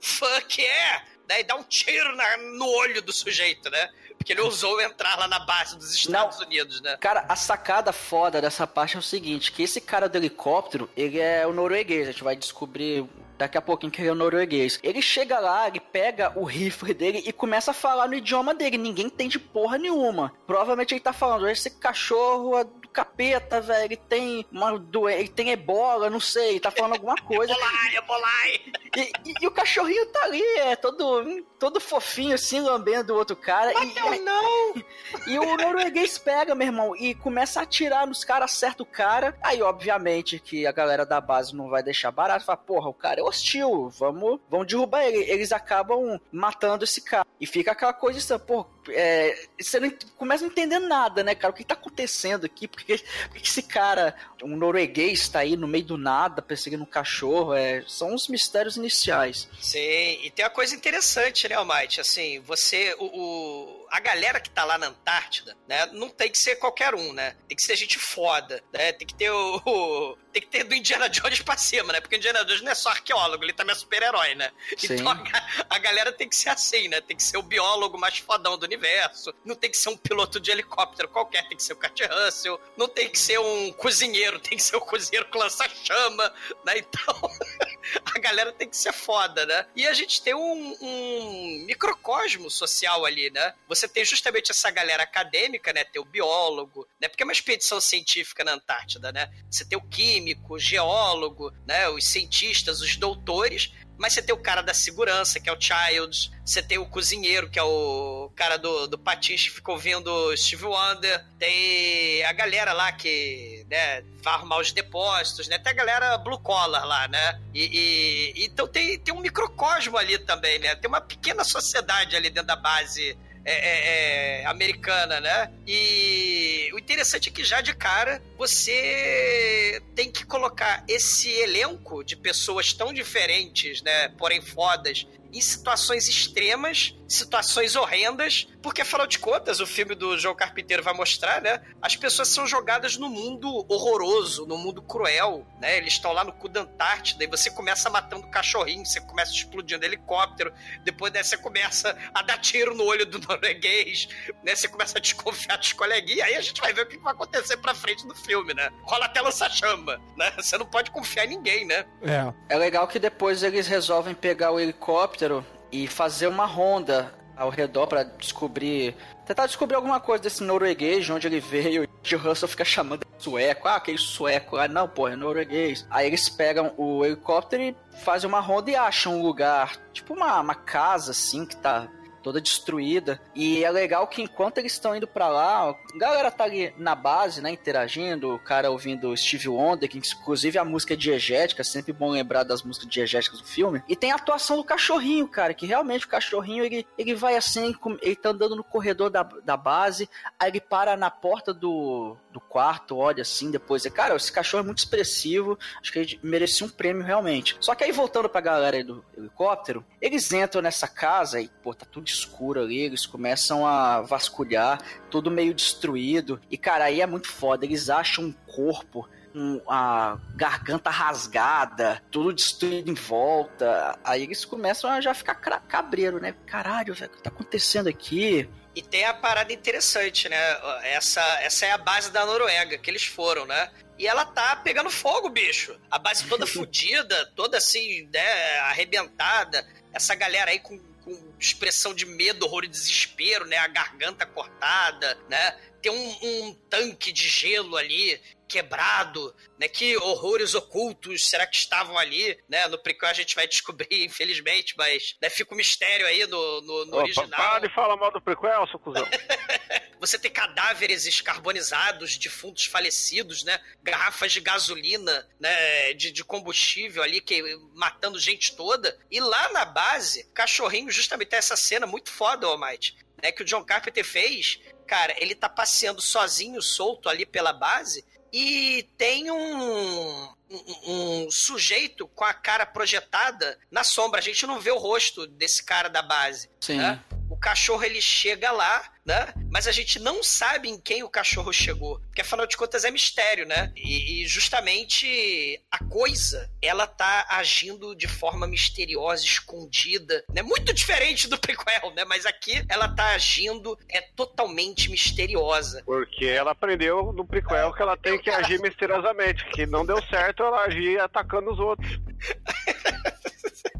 Fuck yeah! Daí dá um tiro na, no olho do sujeito, né? Porque ele ousou entrar lá na base dos Estados Não. Unidos, né? Cara, a sacada foda dessa parte é o seguinte: que esse cara do helicóptero, ele é o norueguês. A gente vai descobrir daqui a pouquinho que ele é norueguês. Ele chega lá, ele pega o rifle dele e começa a falar no idioma dele. Ninguém entende porra nenhuma. Provavelmente ele tá falando, esse cachorro é capeta, velho. Ele tem uma doença, ele tem ebola, não sei. Ele tá falando alguma coisa. Bolai, bolai! E, e- e o cachorrinho tá ali, é todo, todo fofinho, assim, lambendo o outro cara. E, Não, não! e o norueguês pega, meu irmão, e começa a atirar nos caras, acerta o cara. Aí, obviamente, que a galera da base não vai deixar barato. Fala, porra, o cara é hostil, vamos, vamos derrubar ele. Eles acabam matando esse cara. E fica aquela coisa assim, pô, é, você não começa a não entender nada, né, cara? O que tá acontecendo aqui? Por que, por que esse cara, um norueguês, tá aí no meio do nada perseguindo um cachorro? É, são os mistérios iniciais. Sim, e tem uma coisa interessante, né, Almighty? Assim, você, o, o- a galera que tá lá na Antártida, né, não tem que ser qualquer um, né? Tem que ser gente foda, né? Tem que ter o, o- tem que ter do Indiana Jones pra cima, né? Porque o Indiana Jones não é só arqueólogo, ele também é super-herói, né? Sim. Então a, a galera tem que ser assim, né? Tem que ser o biólogo mais fodão do universo. Não tem que ser um piloto de helicóptero qualquer, tem que ser o Kurt Russell. Não tem que ser um cozinheiro, tem que ser o cozinheiro que lança chama, né? Então a galera tem que ser foda, né? E a gente tem um, um microcosmo social ali, né? Você tem justamente essa galera acadêmica, né? Tem o biólogo, né? Porque é uma expedição científica na Antártida, né? Você tem o químico, o geólogo, né? Os cientistas, os doutores. Mas você tem o cara da segurança, que é o Childs. Você tem o cozinheiro, que é o cara do, do que ficou ouvindo Steve Wonder. Tem a galera lá que, né, vai arrumar os depósitos, né? Tem a galera blue collar lá, né? E, e- então tem, tem um microcosmo ali também, né? Tem uma pequena sociedade ali dentro da base é, é, é, americana, né? E o interessante é que já de cara você tem que colocar esse elenco de pessoas tão diferentes, né? Porém fodas, em situações extremas, situações horrendas, porque afinal de contas, o filme do João Carpinteiro vai mostrar, né? As pessoas são jogadas no mundo horroroso, no mundo cruel, né? Eles estão lá no cu da Antártida e você começa matando cachorrinho, você começa explodindo helicóptero, depois né, você começa a dar tiro no olho do norueguês, né? Você começa a desconfiar dos coleguinhas, e aí a gente vai ver o que vai acontecer pra frente do filme, né? Rola até lança-chama, né? Você não pode confiar em ninguém, né? É. É legal que depois eles resolvem pegar o helicóptero e fazer uma ronda ao redor pra descobrir. Tentar descobrir alguma coisa desse norueguês, de onde ele veio. E o Russell fica chamando de sueco. Ah, aquele sueco. Ah, não, pô, é norueguês. Aí eles pegam o helicóptero e fazem uma ronda e acham um lugar, tipo uma, uma casa assim, que tá toda destruída. E é legal que enquanto eles estão indo pra lá, a galera tá ali na base, né, interagindo, o cara ouvindo Steve Wonder, que inclusive a música é diegética, sempre bom lembrar das músicas diegéticas do filme. E tem a atuação do cachorrinho, cara, que realmente o cachorrinho, ele, ele vai assim, ele tá andando no corredor da, da base, aí ele para na porta do, do quarto, olha assim, depois, é, cara, esse cachorro é muito expressivo, acho que ele merecia um prêmio realmente. Só que aí voltando pra galera do helicóptero, eles entram nessa casa e, pô, tá tudo escuro ali, eles começam a vasculhar, tudo meio destruído. E, cara, aí é muito foda, eles acham um corpo com a garganta rasgada, tudo destruído em volta. Aí eles começam a já ficar cabreiro, né? Caralho, velho, o que tá acontecendo aqui? E tem a parada interessante, né? Essa, essa é a base da Noruega, que eles foram, né? E ela tá pegando fogo, bicho. A base toda fodida, toda assim, né, arrebentada. Essa galera aí com, com expressão de medo, horror e desespero, né? A garganta cortada, né? Tem um, um tanque de gelo ali quebrado, né? Que horrores ocultos será que estavam ali, né? No prequel a gente vai descobrir, infelizmente, mas né, fica um mistério aí no, no, no original. pa- para de falar mal do prequel, seu cuzão. Você tem cadáveres escarbonizados, defuntos falecidos, né? Garrafas de gasolina, né? De, de combustível ali, que matando gente toda. E lá na base, cachorrinho justamente tem essa cena muito foda, Almighty, né? Que o John Carpenter fez. Cara, ele tá passeando sozinho, solto ali pela base. E tem um, um, um sujeito com a cara projetada na sombra. A gente não vê o rosto desse cara da base. Sim. né? O cachorro ele chega lá, né? Mas a gente não sabe em quem o cachorro chegou. Porque afinal de contas é mistério, né? E, e justamente a coisa, ela tá agindo de forma misteriosa, escondida, né? Muito diferente do prequel, né? Mas aqui ela tá agindo é totalmente misteriosa. Porque ela aprendeu no prequel que ela tem que agir misteriosamente. Que não deu certo ela agir atacando os outros.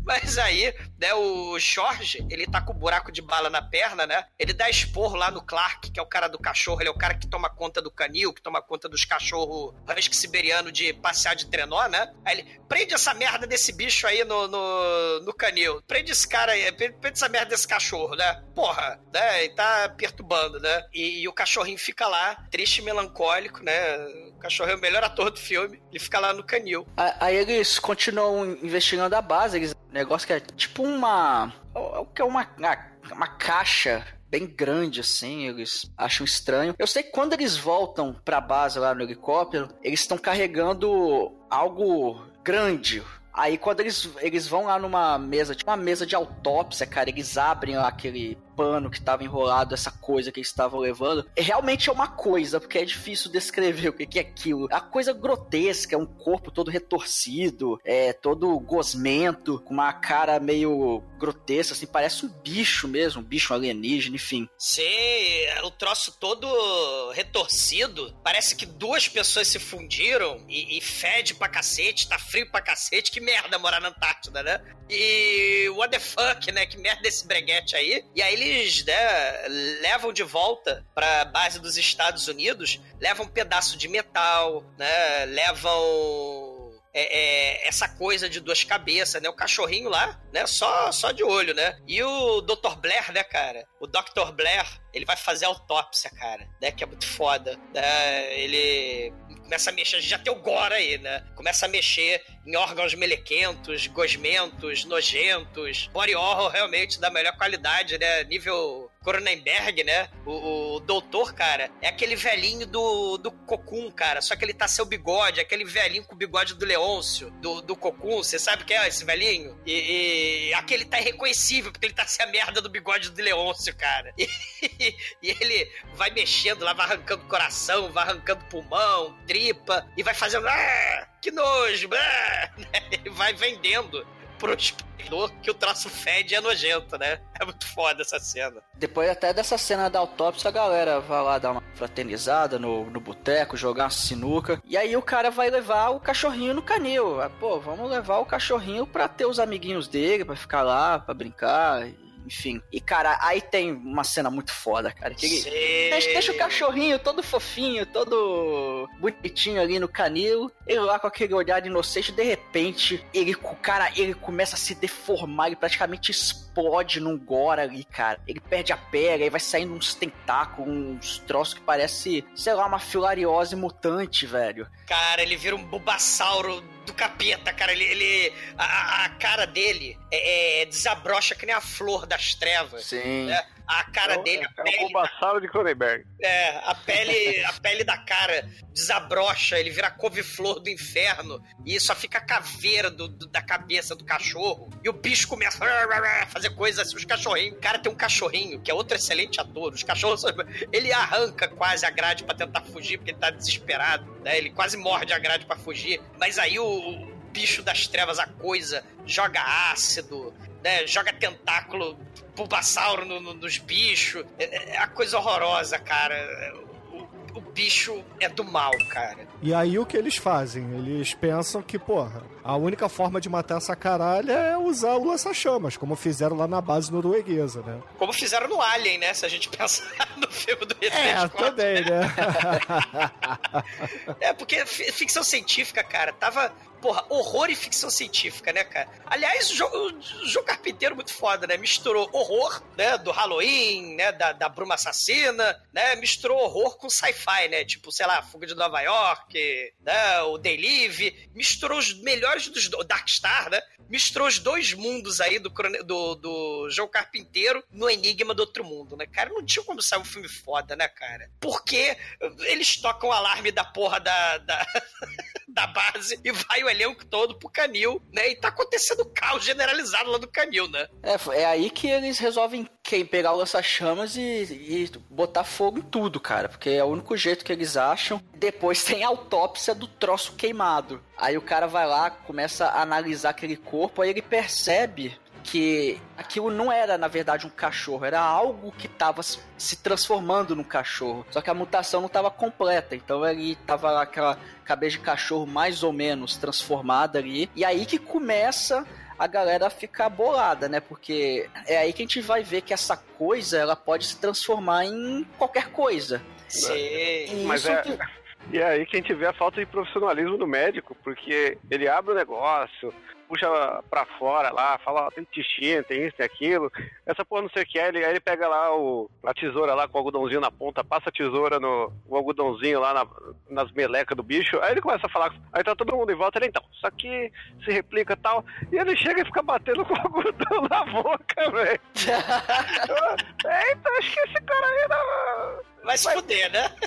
Mas aí, né, o Jorge, ele tá com o buraco de bala na perna, né? Ele dá esporro lá no Clark, que é o cara do cachorro, ele é o cara que toma conta do canil, que toma conta dos cachorros husky siberiano de passear de trenó, né? Aí ele, prende essa merda desse bicho aí no, no, no canil. Prende esse cara aí, prende essa merda desse cachorro, né? Porra, né? E tá perturbando, né? E, e o cachorrinho fica lá, triste e melancólico, né? O cachorro é o melhor ator do filme, ele fica lá no canil. Aí eles continuam investigando a base, eles negócio que é tipo uma. O que é uma, uma caixa bem grande assim, eles acham estranho. Eu sei que quando eles voltam pra base lá no helicóptero, eles estão carregando algo grande. Aí quando eles, eles vão lá numa mesa, tipo uma mesa de autópsia, cara, eles abrem aquele pano que estava enrolado, essa coisa que eles estavam levando, realmente é uma coisa, porque é difícil descrever o que é aquilo. A coisa grotesca, é um corpo todo retorcido, é todo gosmento, com uma cara meio grotesca, assim, parece um bicho mesmo, um bicho alienígena, enfim. Sim, o troço todo retorcido, parece que duas pessoas se fundiram e, e fede pra cacete, tá frio pra cacete, que merda morar na Antártida, né? E what the fuck, né? Que merda esse breguete aí. E aí eles né, levam de volta pra base dos Estados Unidos, levam um pedaço de metal, né? Levam é, é, essa coisa de duas cabeças, né? O cachorrinho lá, né? Só, só de olho, né? E o Dr. Blair, né, cara? O Dr. Blair, ele vai fazer autópsia, cara, né? Que é muito foda. Né? Ele começa a mexer, já tem o gore aí, né? Começa a mexer em órgãos melequentos, gosmentos, nojentos. Body horror realmente da melhor qualidade, né? Nível Cronenberg, né? O, o, doutor, cara, é aquele velhinho do, do Cocum, cara. Só que ele tá seu bigode, aquele velhinho com o bigode do Leôncio, do, do Cocum. Você sabe quem é esse velhinho? E, e aquele tá irreconhecível, porque ele tá sem a merda do bigode do Leôncio, cara. E, e ele vai mexendo lá, vai arrancando coração, vai arrancando pulmão, tripa, e vai fazendo. Ah, que nojo! Ah, e vai vendendo pro espectador que o traço fede e é nojento, né? É muito foda essa cena. Depois até dessa cena da autópsia, a galera vai lá dar uma fraternizada no, no boteco, jogar uma sinuca. E aí o cara vai levar o cachorrinho no canil. Pô, vamos levar o cachorrinho pra ter os amiguinhos dele, pra ficar lá, pra brincar enfim. E, cara, aí tem uma cena muito foda, cara. Que ele deixa, deixa, o cachorrinho todo fofinho, todo bonitinho ali no canil. Ele lá com aquele olhar inocente, de repente, ele, o cara, ele começa a se deformar, ele praticamente explode num gore ali, cara. Ele perde a pele, aí vai saindo uns tentáculos, uns troços que parece, sei lá, uma filariose mutante, velho. Cara, ele vira um bubassauro do capeta, cara. Ele. ele a, a cara dele é, é, desabrocha que nem a flor das trevas. Sim. Né? A cara é, dele. A é pele, um de Cronenberg. É, a pele, a pele da cara desabrocha, ele vira couve-flor do inferno. E só fica a caveira do, do, da cabeça do cachorro. E o bicho começa a fazer coisas assim. Os cachorrinhos. O cara tem um cachorrinho, que é outro excelente ator. Os cachorros. Ele arranca quase a grade para tentar fugir, porque ele tá desesperado. Né? Ele quase morde a grade para fugir. Mas aí o, o bicho das trevas, a coisa, joga ácido, né? Joga tentáculo pulpassauro no, no, nos bichos. É, é a coisa horrorosa, cara. O, bicho é do mal, cara. E aí o que eles fazem? Eles pensam que, porra, a única forma de matar essa caralha é usar o lança-chamas, como fizeram lá na base norueguesa, né? Como fizeram no Alien, né? Se a gente pensar no filme do É, também, né? é, porque ficção científica, cara, tava porra, horror e ficção científica, né, cara? Aliás, o jogo, o jogo Carpinteiro muito foda, né? Misturou horror, né, do Halloween, né, da, da Bruma Assassina, né? Misturou horror com sci-fi, né? Tipo, sei lá, Fuga de Nova York, né, o Live. Misturou os melhores dos... Dark Star, né? Misturou os dois mundos aí do, do, do jogo Carpinteiro no Enigma do Outro Mundo, né, cara? Não tinha como sair um filme foda, né, cara? Porque eles tocam o alarme da porra da... da... da base e vai o elenco todo pro canil, né? E tá acontecendo caos generalizado lá do canil, né? É, é aí que eles resolvem quem pegar o lança-chamas e, e botar fogo em tudo, cara. Porque é o único jeito que eles acham. Depois tem a autópsia do troço queimado. Aí o cara vai lá, começa a analisar aquele corpo, aí ele percebe que aquilo não era, na verdade, um cachorro, era algo que estava se transformando num cachorro. Só que a mutação não estava completa, então ele tava aquela cabeça de cachorro mais ou menos transformada ali. E aí que começa a galera fica bolada, né? Porque é aí que a gente vai ver que essa coisa ela pode se transformar em qualquer coisa. Sim. Mas Isso é. que- E é aí que a gente vê a falta de profissionalismo do médico, porque ele abre o negócio, puxa pra fora lá, fala, ó, tem intestino, tem isso, tem aquilo. Essa porra não sei o que é, ele, aí ele pega lá o, a tesoura lá com o algodãozinho na ponta, passa a tesoura no o algodãozinho lá na- nas melecas do bicho, aí ele começa a falar, aí tá todo mundo em volta, ele então, isso aqui se replica e tal, e ele chega e fica batendo com o algodão na boca, velho. Eita, acho que esse cara aí não... Vai se fuder, né?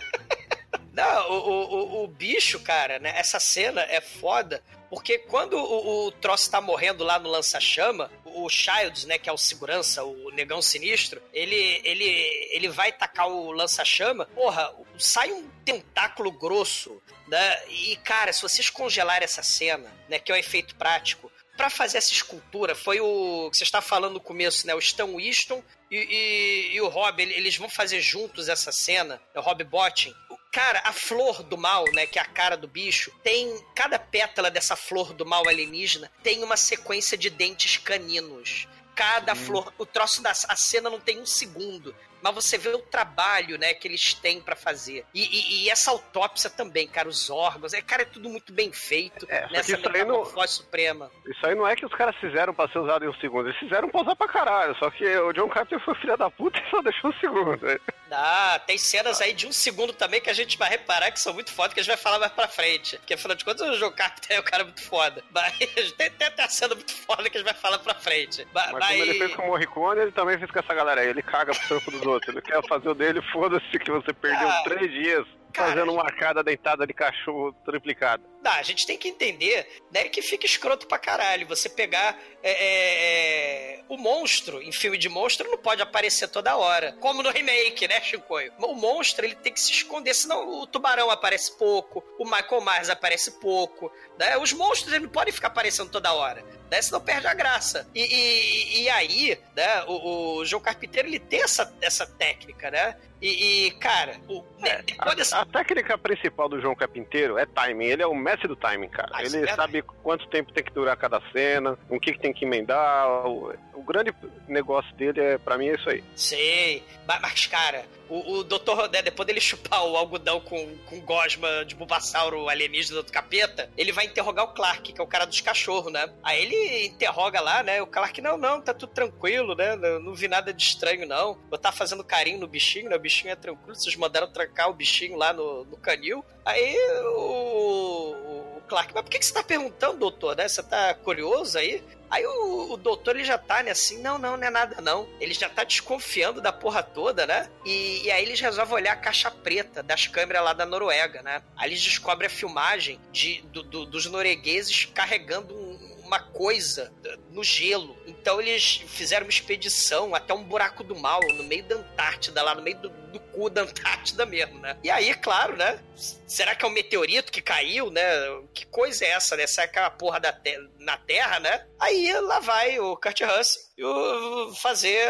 Não, o, o, o, o bicho, cara, né? Essa cena é foda. Porque quando o, o troço tá morrendo lá no lança-chama, o Childs, né, que é o segurança, o negão sinistro, ele, ele, ele vai tacar o lança-chama, porra, sai um tentáculo grosso, né? E, cara, se vocês congelarem essa cena, né, que é um efeito prático, Pra fazer essa escultura, foi o que você está falando no começo, né? O Stan Winston e, e- e o Rob, ele- eles vão fazer juntos essa cena, é o Rob Bottin. Cara, a flor do mal, né, que é a cara do bicho, tem cada pétala dessa flor do mal alienígena tem uma sequência de dentes caninos. Cada flor, o troço da a cena não tem um segundo, mas você vê o trabalho, né, que eles têm pra fazer. E, e- e essa autópsia também, cara, os órgãos, é, cara, é tudo muito bem feito É, nessa aí não- metamorfose suprema. Isso aí não é que os caras fizeram pra ser usado em um segundo, eles fizeram pra usar pra caralho. Só que o John Carpenter foi filho da puta e só deixou um segundo. Ah, tem cenas aí de um segundo também que a gente vai reparar que são muito foda, que a gente vai falar mais pra frente. Porque afinal de contas, o Joe Carpenter é um cara muito foda. Mas tem, tem até a cena muito foda que a gente vai falar pra frente. Mas, Mas como ele fez com o Morricone, ele também fez com essa galera aí. Ele caga pro trampo dos outros. Ele quer fazer o dele, foda-se que você perdeu Ah, três dias cara, fazendo uma arcada dentada de cachorro triplicada. Não, a gente tem que entender né, que fica escroto pra caralho. Você pegar é, é, é, o monstro em filme de monstro não pode aparecer toda hora. Como no remake, né, Chicoio? O monstro ele tem que se esconder, senão o tubarão aparece pouco, o Michael Myers aparece pouco. Né? Os monstros eles não podem ficar aparecendo toda hora. Né? Senão perde a graça. E, e- e aí, né, o, o João Carpinteiro ele tem essa, essa técnica, né? E, e, cara, o, depois A, dessa. a técnica principal do João Carpinteiro é timing. Ele é o mestre do timing, cara. Ah, ele sabe quanto tempo tem que durar cada cena, o que, que tem que emendar. O, o grande negócio dele, é, pra mim, é isso aí. Sei. Mas, cara, o, o Dr. Rodé, depois dele chupar o algodão com, com gosma de bulbasauro alienígena do capeta, ele vai interrogar o Clark, que é o cara dos cachorros, né? Aí ele interroga lá, né? O Clark, não, não, tá tudo tranquilo, né? Não, não vi nada de estranho, não. Eu tava fazendo carinho no bichinho, né? O bichinho é tranquilo, vocês mandaram trancar o bichinho lá no, no canil. Aí o Clark, mas por que, que você tá perguntando, doutor, né? Você tá curioso aí? Aí o, o doutor ele já tá, né, assim, não, não, não é nada não. Ele já tá desconfiando da porra toda, né? E, e aí eles resolvem olhar a caixa preta das câmeras lá da Noruega, né? Aí eles descobrem a filmagem de, do- do- dos noruegueses carregando um- uma coisa no gelo. Então eles fizeram uma expedição até um buraco do mal, no meio da Antártida, lá no meio do, do cu da Antártida mesmo, né? E aí, claro, né? Será que é um meteorito que caiu, né? Que coisa é essa, né? Será que é uma porra da te na Terra, né? Aí lá vai o Kurt Russell fazer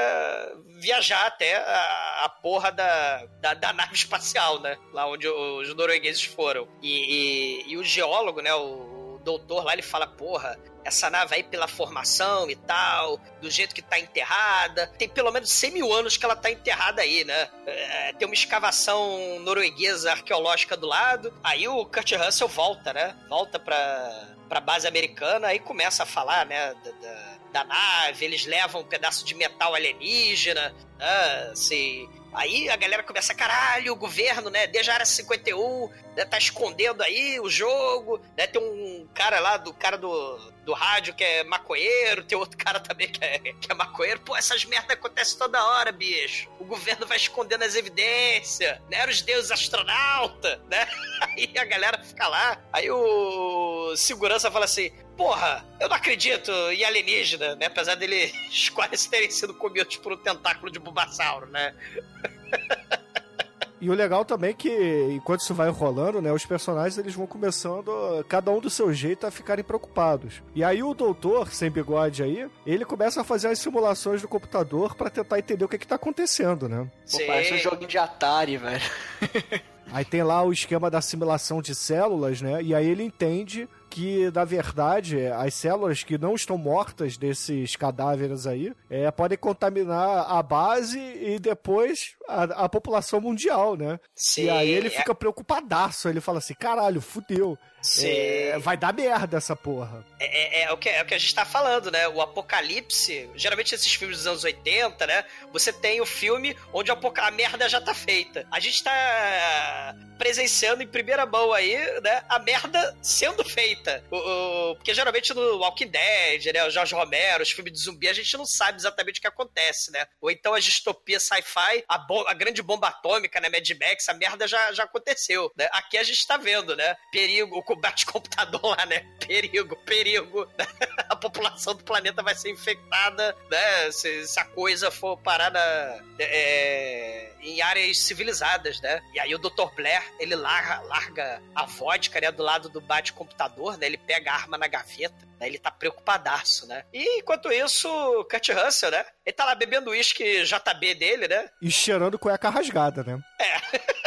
viajar até a, a porra da, da, da nave espacial, né? Lá onde os noruegueses foram. E, e, e o geólogo, né? O doutor lá, ele fala, porra, essa nave aí pela formação e tal, do jeito que tá enterrada. Tem pelo menos 100 mil anos que ela tá enterrada aí, né? É, tem uma escavação norueguesa arqueológica do lado. Aí o Kurt Russell volta, né? Volta pra, pra base americana e começa a falar, né? Da, da, da nave, eles levam um pedaço de metal alienígena, né? Assim, Aí a galera começa, caralho, o governo, né, desde a área 51, né, tá escondendo aí o jogo, né, tem um cara lá, do cara do, do rádio que é maconheiro, tem outro cara também que é, que é maconheiro. Pô, essas merdas acontecem toda hora, bicho. O governo vai escondendo as evidências, né, os deuses astronauta, né, aí a galera fica lá, aí o segurança fala assim, porra, eu não acredito em alienígena, né, apesar dele quase terem sido comidos por um tentáculo de Bulbasauro, né. E o legal também é que, enquanto isso vai rolando, né, os personagens eles vão começando, cada um do seu jeito, a ficarem preocupados. E aí o doutor, sem bigode aí, ele começa a fazer as simulações do computador pra tentar entender o que que tá acontecendo, né? Pô, parece um joguinho de Atari, velho. Aí tem lá o esquema da assimilação de células, né? E aí ele entende que, na verdade, as células que não estão mortas desses cadáveres aí é, podem contaminar a base e depois a, a população mundial, né? Sim, e aí ele é- fica preocupadaço. Ele fala assim: caralho, fudeu. Sim. É, vai dar merda essa porra. É, é- é o que, é o que a gente tá falando, né? O apocalipse, geralmente esses filmes dos anos 80, né? Você tem o filme onde a, a merda já tá feita. A gente tá presenciando em primeira mão aí, né? A merda sendo feita. O- o- porque geralmente no Walking Dead, né? O Jorge Romero, os filmes de zumbi, a gente não sabe exatamente o que acontece, né? Ou então a distopia sci-fi, a, a grande bomba atômica, né? Mad Max, a merda já, já aconteceu, né? Aqui a gente tá vendo, né? Perigo, o combate computador lá, né? Perigo, perigo. a população do planeta vai ser infectada, né? Se, se a coisa for parar na, é, em áreas civilizadas, né? E aí o Dr. Blair, ele larga, larga a vodka, né? Do lado do bate-computador, né? Ele pega a arma na gaveta, né? Ele tá preocupadaço, né? E enquanto isso, o Kurt Russell, né? Ele tá lá bebendo uísque JB dele, né? E cheirando cueca rasgada, né?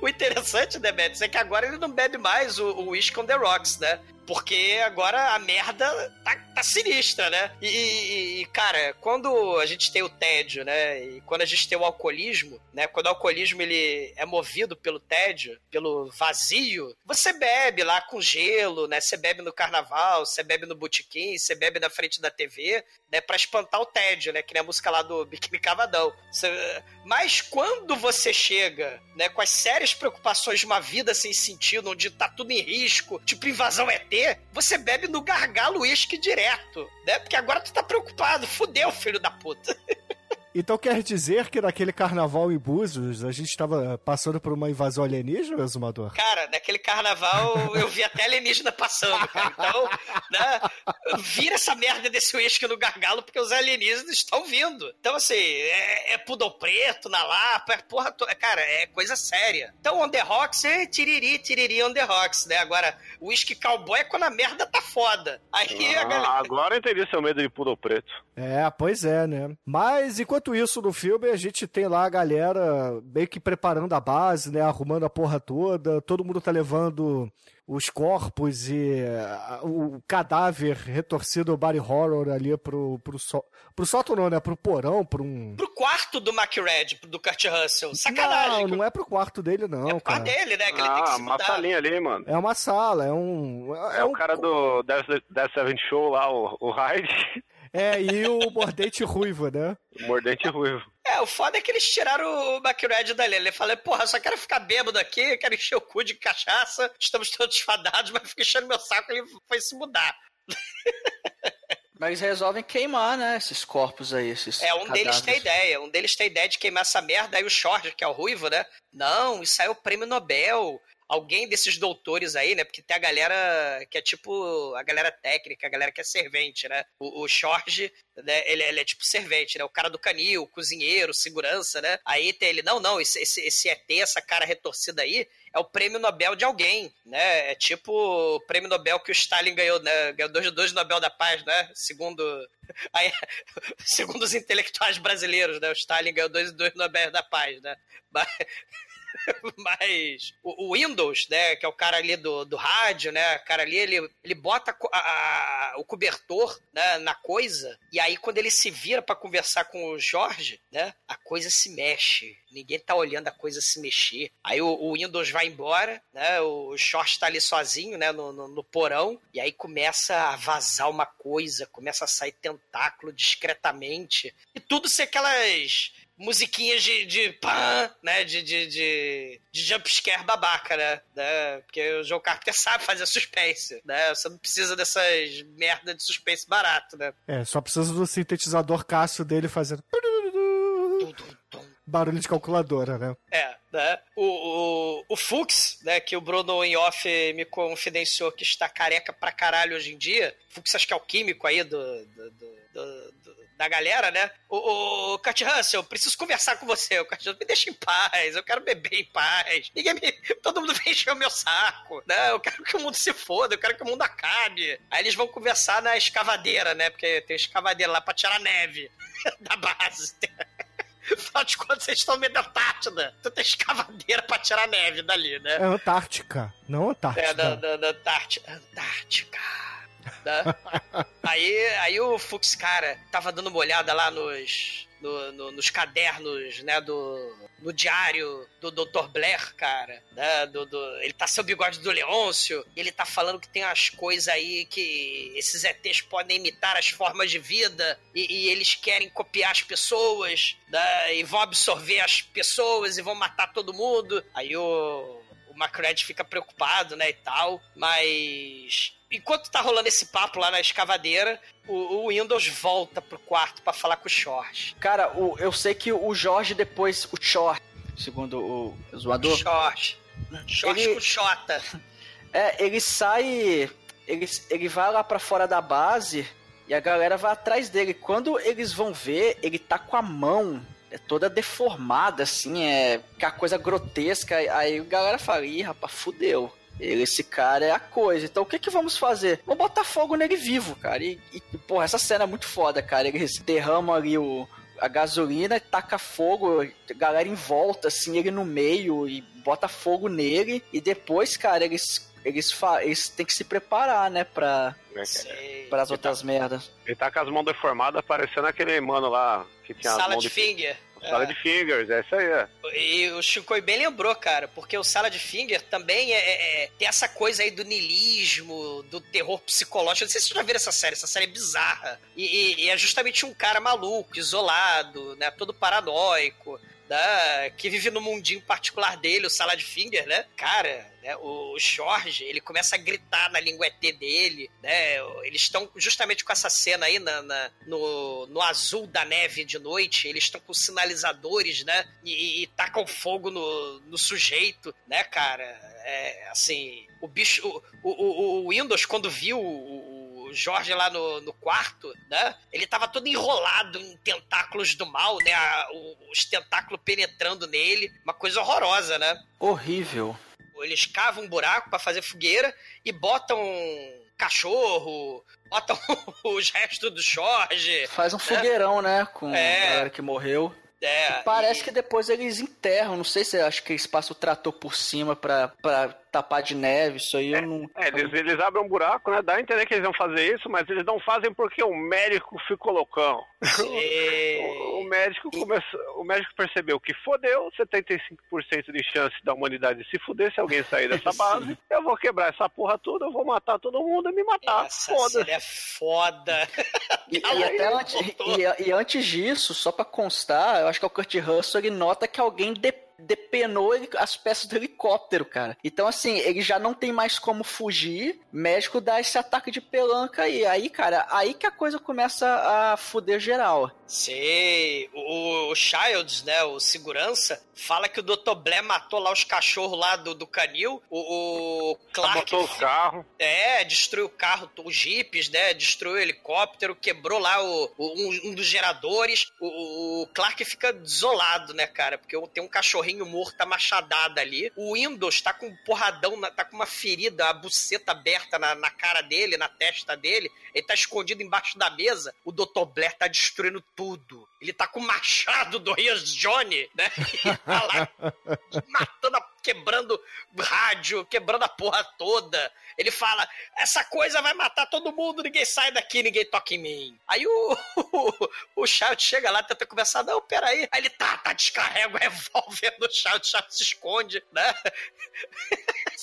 O interessante, né, Beto, é que agora ele não bebe mais o, o Whisky on the Rocks, né? Porque agora a merda tá, tá sinistra, né? E, e- cara, quando a gente tem o tédio, né? E quando a gente tem o alcoolismo, né? Quando o alcoolismo ele é movido pelo tédio, pelo vazio, você bebe lá com gelo, né? Você bebe no carnaval, você bebe no botequim, você bebe na frente da TV, né? Pra espantar o tédio, né? Que nem a música lá do Biquíni Cavadão. Você- Mas quando você chega, né? Com as sérias preocupações de uma vida sem sentido, onde tá tudo em risco, tipo invasão Você bebe no gargalo uísque direto, né? Porque agora tu tá preocupado. Fudeu, filho da puta. Então quer dizer que naquele carnaval em Búzios a gente estava passando por uma invasão alienígena, Exumador? Cara, naquele carnaval eu vi até alienígena passando, cara. Então, né? Vira essa merda desse uísque no gargalo, porque os alienígenas estão vindo. Então, assim, é, é pudor preto na Lapa, é porra toda. Cara, é coisa séria. Então, on the rocks é tiriri, tiriri on the rocks, né? Agora, o uísque cowboy é quando a merda tá foda. Aí a Ah, galera. agora eu entendi seu medo de pulo preto. É, pois é, né? Mas enquanto isso, no filme, a gente tem lá a galera meio que preparando a base, né? Arrumando a porra toda. Todo mundo tá levando os corpos e ah, o cadáver retorcido body horror ali pro, pro, só, pro sótão, não, né? Pro porão, pro um. Pro quarto do Mac Red, do Kurt Russell. Sacanagem. Não, não é pro quarto dele, não, é cara. causa dele, né? Que ele tem que Ah, se uma mudar. salinha ali, mano. É uma sala, é um. É, um o cara do Death Death Seven Show lá, o, o Hyde, É, e o mordente ruivo, né? o mordente ruivo. É, o foda é que eles tiraram o McRed dali. Ele falou, porra, só quero ficar bêbado aqui, quero encher o cu de cachaça, estamos todos fadados, mas fica enchendo meu saco ele foi se mudar. Mas eles resolvem queimar, né? Esses corpos aí, esses É, um deles tem cadáveres. ideia, um deles tem ideia de queimar essa merda, aí o Short, que é o ruivo, né? Não, isso aí é o prêmio Nobel. Alguém desses doutores aí, né? Porque tem a galera que é tipo a galera técnica, a galera que é servente, né? O, o Jorge, né? Ele, ele é tipo servente, né? O cara do canil, cozinheiro, segurança, né? Aí tem ele, não, não, esse, esse, esse ET, essa cara retorcida aí, é o prêmio Nobel de alguém, né? É tipo o prêmio Nobel que o Stalin ganhou, né? Ganhou dois, dois Nobel da Paz, né? Segundo, aí, segundo os intelectuais brasileiros, né? O Stalin ganhou dois, dois Nobel da Paz, né? Mas, mas o, o Windows, né? Que é o cara ali do, do rádio, né? O cara ali, ele, ele bota a a- o cobertor né, na coisa, e aí quando ele se vira pra conversar com o Jorge, né? A coisa se mexe. Ninguém tá olhando a coisa se mexer. Aí o, o Windows vai embora, né? O Jorge tá ali sozinho, né? No, no, no porão. E aí começa a vazar uma coisa, começa a sair tentáculo discretamente. E tudo ser aquelas musiquinhas de, de pã, né? De, de, de, de jumpscare babaca, né? né? Porque o Joe Carpenter sabe fazer suspense, né? Você não precisa dessas merda de suspense barato, né? É, só precisa do sintetizador Cássio dele fazendo. Barulho de calculadora, né? É, né? O, o, o Fux, né, que o Bruno em off me confidenciou que está careca pra caralho hoje em dia. Fux acho que é o químico aí do, do- do- do- do- da galera, né? O, o, o Kurt Russell, eu preciso conversar com você. O Kurt Russell, me deixa em paz, eu quero beber em paz. Ninguém me, todo mundo vem encher o meu saco, né? Eu quero que o mundo se foda, eu quero que o mundo acabe. Aí eles vão conversar na escavadeira, né? Porque tem escavadeira lá pra tirar neve da base. Afinal de contas, vocês estão meio da Antártida. Tu tem escavadeira pra tirar neve dali, né? É Antártica, não Antártica. É, da, da, da Antártica. Antártica. Né? aí, aí o Fux, cara, tava dando uma olhada lá nos, no, no, nos cadernos, né, do, no diário do Dr. Blair, cara, né, do, do, ele tá sem o bigode do Leôncio, ele tá falando que tem umas coisas aí que esses ETs podem imitar as formas de vida e, e eles querem copiar as pessoas, né, e vão absorver as pessoas e vão matar todo mundo. Aí o o Macred fica preocupado, né, e tal, mas enquanto tá rolando esse papo lá na escavadeira, o, o Windows volta pro quarto para falar com o Jorge. Cara, o, eu sei que o Jorge depois, o Chor, segundo o zoador. Jorge. Jorge Ele- com Xota. É, ele sai. Ele, ele vai lá pra fora da base e a galera vai atrás dele. Quando eles vão ver, ele tá com a mão é toda deformada, assim, é que a coisa grotesca. Aí a galera fala: ih, rapaz, fudeu. Ele, esse cara é a coisa. Então o que que vamos fazer? Vamos botar fogo nele vivo, cara. E, e porra, essa cena é muito foda, cara. Eles derramam ali o, a gasolina, taca fogo, a galera em volta, assim, ele no meio e bota fogo nele. E depois, cara, eles. Eles, eles têm que se preparar, né, pra, Sei. para as outras merdas. Ele tá com as mãos deformadas, parecendo aquele mano lá que tinha as Sala mãos de de finger. Sala de fingers, é isso aí. é. E o Shinkoi bem lembrou, cara, porque o Sala de Finger também é, é- é- tem essa coisa aí do niilismo, do terror psicológico. Não sei se vocês já viram essa série, essa série é bizarra. E, e- e é justamente um cara maluco, isolado, né? Todo paranoico. Né, que vive no mundinho particular dele, o Sala de Finger, né? Cara, né, o Jorge, ele começa a gritar na língua ET dele, né? Eles estão justamente com essa cena aí na, na- no, no azul da neve de noite, eles estão com sinalizadores, né? E, e, e tacam fogo no, no sujeito, né, cara? É, assim, o bicho, o, o, o Windows, quando viu o, o Jorge lá no, no quarto, né? Ele tava todo enrolado em tentáculos do mal, né? a- o- os tentáculos penetrando nele, uma coisa horrorosa, né? Horrível. Eles cavam um buraco pra fazer fogueira e botam cachorro, botam os restos do Jorge. Faz um fogueirão, né, com É. a galera que morreu. É, Parece e- que depois eles enterram, não sei se acho que eles passam o trator por cima pra, pra tapar de neve, isso aí eu não... É, eles, eles abrem um buraco, né? Dá a entender que eles vão fazer isso, mas eles não fazem porque o médico ficou loucão. O, o médico começou, o médico percebeu que fodeu, 75% de chance da humanidade se fuder se alguém sair dessa base. Eu vou quebrar essa porra toda, eu vou matar todo mundo e me matar. Foda-se. é foda. E, e Ela até aí antes, e, e antes disso, só pra constar, eu acho que é o Kurt Russell, ele nota que alguém de- depenou ele- as peças do helicóptero, cara. Então, assim, ele já não tem mais como fugir, médico dá esse ataque de pelanca aí. Aí, cara, aí que a coisa começa a fuder geral. Sei. O, o Childs, né, o segurança, fala que o Dr. Blair matou lá os cachorros lá do, do canil. O, o Clark Botou os carros. É, destruiu o carro, os jipes, né? Destruiu o helicóptero, quebrou lá o, o- um, um dos geradores. O, o Clark fica desolado, né, cara? Porque tem um cachorrinho morto, tá machadado ali. O Windows tá com um porradão, tá com uma ferida, a buceta aberta na, na cara dele, na testa dele. Ele tá escondido embaixo da mesa. O Dr. Blair tá destruindo tudo. Ele tá com o machado do Rias Johnny, né? E tá lá matando, quebrando rádio, quebrando a porra toda. Ele fala: essa coisa vai matar todo mundo, ninguém sai daqui, ninguém toca em mim. Aí o, o, o Child chega lá, tenta conversar, não, peraí. Aí ele tá, tá, descarrega o revólver no Child, o Child se esconde, né?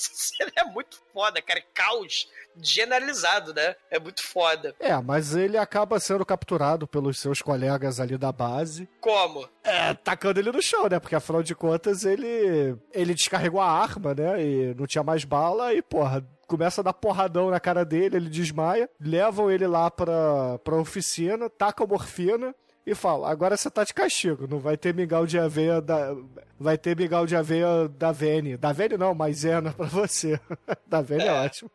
foda, cara. É caos generalizado, né? É muito foda. É, mas ele acaba sendo capturado pelos seus colegas ali da base. Como? É, tacando ele no chão, né? Porque afinal de contas ele ele descarregou a arma, né? E não tinha mais bala e, porra, começa a dar porradão na cara dele, ele desmaia, levam ele lá pra, pra oficina, tacam morfina e falam, agora você tá de castigo, não vai ter mingau de aveia da... Vai ter mingau de aveia da Vene. Da Vene não, maisena pra você. da Vene é, É. ótimo.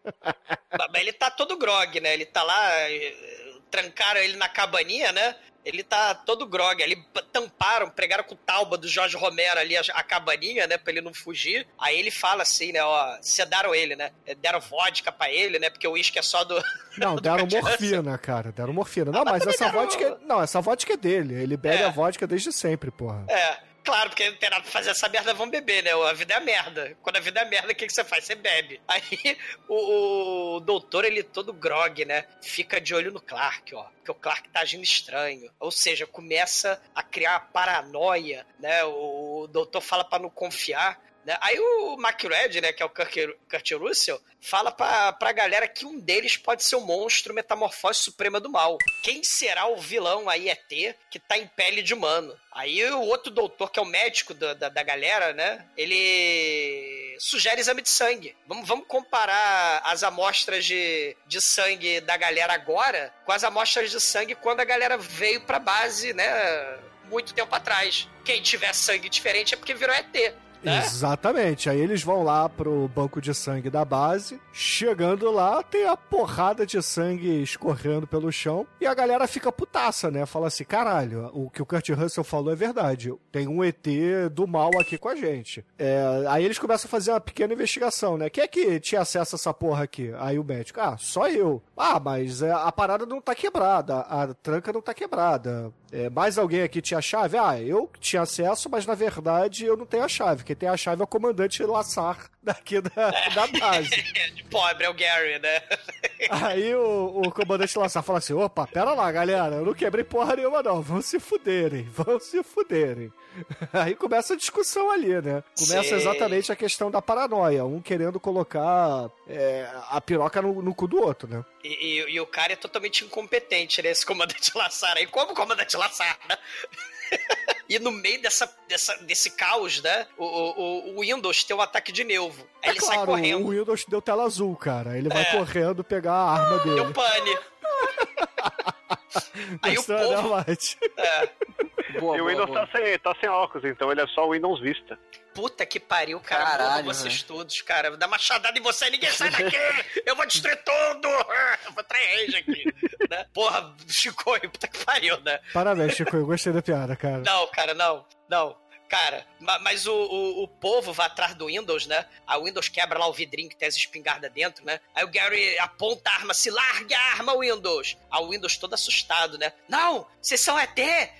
Mas ele tá todo grog, né? Ele tá lá eh, trancaram ele na cabaninha, né? Ele tá todo grog. Ali tamparam, pregaram com talba do Jorge Romero ali a, a, cabaninha, né? Pra ele não fugir. Aí ele fala assim, né? Ó, sedaram ele, né? Deram vodka pra ele, né? Porque o uísque é só do. Não, do deram morfina, cara. Deram morfina. Não, Ah, mas mas essa deram- vodka. é- Não, essa vodka é dele. Ele bebe É. a vodka desde sempre, porra. É. Claro, porque não tem nada pra fazer essa merda, vão beber, né? A vida é merda. Quando a vida é merda, o que, que você faz? Você bebe. Aí o, o doutor, ele todo grog, né? Fica de olho no Clark, ó. Porque o Clark tá agindo estranho. Ou seja, começa a criar paranoia, né? O, doutor fala pra não confiar. Né? Aí o McRed, né, que é o Kurt, Russell, fala pra, pra galera que um deles pode ser o monstro metamorfose suprema do mal. Quem será o vilão aí ET que tá em pele de humano? Aí o outro doutor, que é o médico da, da, da galera, né, ele sugere exame de sangue. Vamos, vamos comparar as amostras de, de sangue da galera agora com as amostras de sangue quando a galera veio pra base, né, muito tempo atrás. Quem tiver sangue diferente é porque virou ET. Né? Exatamente. Aí eles vão lá pro banco de sangue da base. Chegando lá, tem a porrada de sangue escorrendo pelo chão. E a galera fica putaça, né? Fala assim: caralho, o que o Kurt Russell falou é verdade. Tem um ET do mal aqui com a gente. É, aí eles começam a fazer uma pequena investigação, né? Quem é que tinha acesso a essa porra aqui? Aí o médico: ah, só eu. Ah, mas é, a parada não tá quebrada. A tranca não tá quebrada. É, mais alguém aqui tinha chave? Ah, eu tinha acesso, mas na verdade eu não tenho a chave. Quem tem a chave é o comandante Lassar daqui da, da base. Pobre é o Gary, né? Aí o, o comandante Lassar fala assim: opa, pera lá, galera, eu não quebrei porra nenhuma, não. Vão se fuderem, vão se fuderem. Aí começa a discussão ali, né? Começa Sim. exatamente a questão da paranoia, um querendo colocar é, a piroca no, no cu do outro, né? E, e- e o cara é totalmente incompetente, né? Esse comandante Lassar aí. Como comandante Lassar, né? e no meio dessa, dessa, desse caos, né? O, o, o Windows tem um ataque de nervo. Aí ele é sai claro, correndo. o Windows deu tela azul, cara. Ele vai É. correndo pegar a arma dele. Deu pane. Aí o né, povo. Mate? Boa, e o Windows boa. tá sem, tá sem óculos, então ele é só o Windows Vista. Puta que pariu, cara. Caralho, vocês velho. todos, cara. Vou dar machadada em você, ninguém sai daqui! Eu vou destruir tudo! Eu vou trair rage aqui. né? Porra, Chico, puta que pariu, né? Parabéns, Chico. Eu gostei da piada, cara. Não, cara, não. Não. Cara, ma- mas o, o, o povo vai atrás do Windows, né? A Windows quebra lá o vidrinho que tem as espingardas dentro, né? Aí o Gary aponta a arma, se largue a arma, Windows. O Windows todo assustado, né? Não, vocês são ET,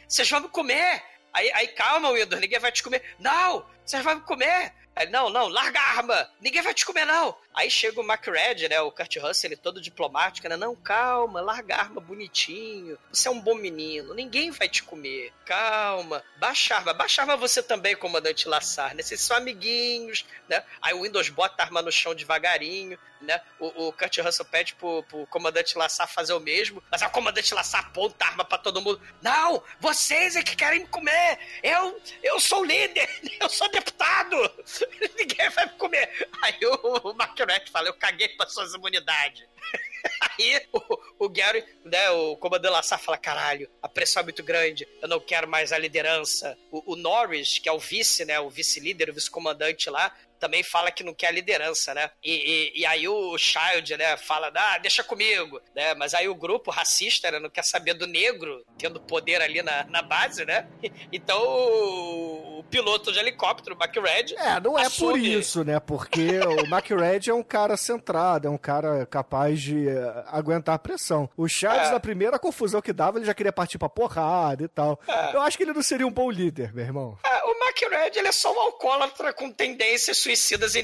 vocês vão me comer. Aí, aí calma, Windows, ninguém vai te comer. Não, vocês vão me comer. Aí, não, não, larga a arma, ninguém vai te comer, não. Aí chega o McRed, né? O Kurt Russell, ele todo diplomático, né? Não, calma, larga a arma bonitinho. Você é um bom menino, ninguém vai te comer. Calma, baixa a arma. Baixa a arma você também, comandante Lassar, né? Vocês são amiguinhos, né? Aí o Windows bota a arma no chão devagarinho, né? O, o Kurt Russell pede pro, pro comandante Lassar fazer o mesmo, mas aí o comandante Lassar aponta a arma pra todo mundo. Não, vocês é que querem me comer. Eu, eu sou líder, eu sou deputado. Ninguém vai me comer. Aí o, o McRae fala, eu caguei pra suas imunidades. Aí o, o Gary, né, o comandante Lassar fala, caralho, a pressão é muito grande, eu não quero mais a liderança. O, o Norris, que é o vice, né, o vice-líder, o vice-comandante lá, também fala que não quer a liderança, né? E, e, e aí o Child, né, fala, ah, deixa comigo, né? Mas aí o grupo racista, né, não quer saber do negro tendo poder ali na, na base, né? Então o, o piloto de helicóptero, o McRed, É, não é por assume- isso, né? Porque o McRed é um cara centrado, é um cara capaz de eh, aguentar a pressão. O Chaves, É. na primeira confusão que dava, ele já queria partir pra porrada e tal. É. Eu acho que ele não seria um bom líder, meu irmão. Ah, o McRed, ele é só um alcoólatra com tendências suicidas e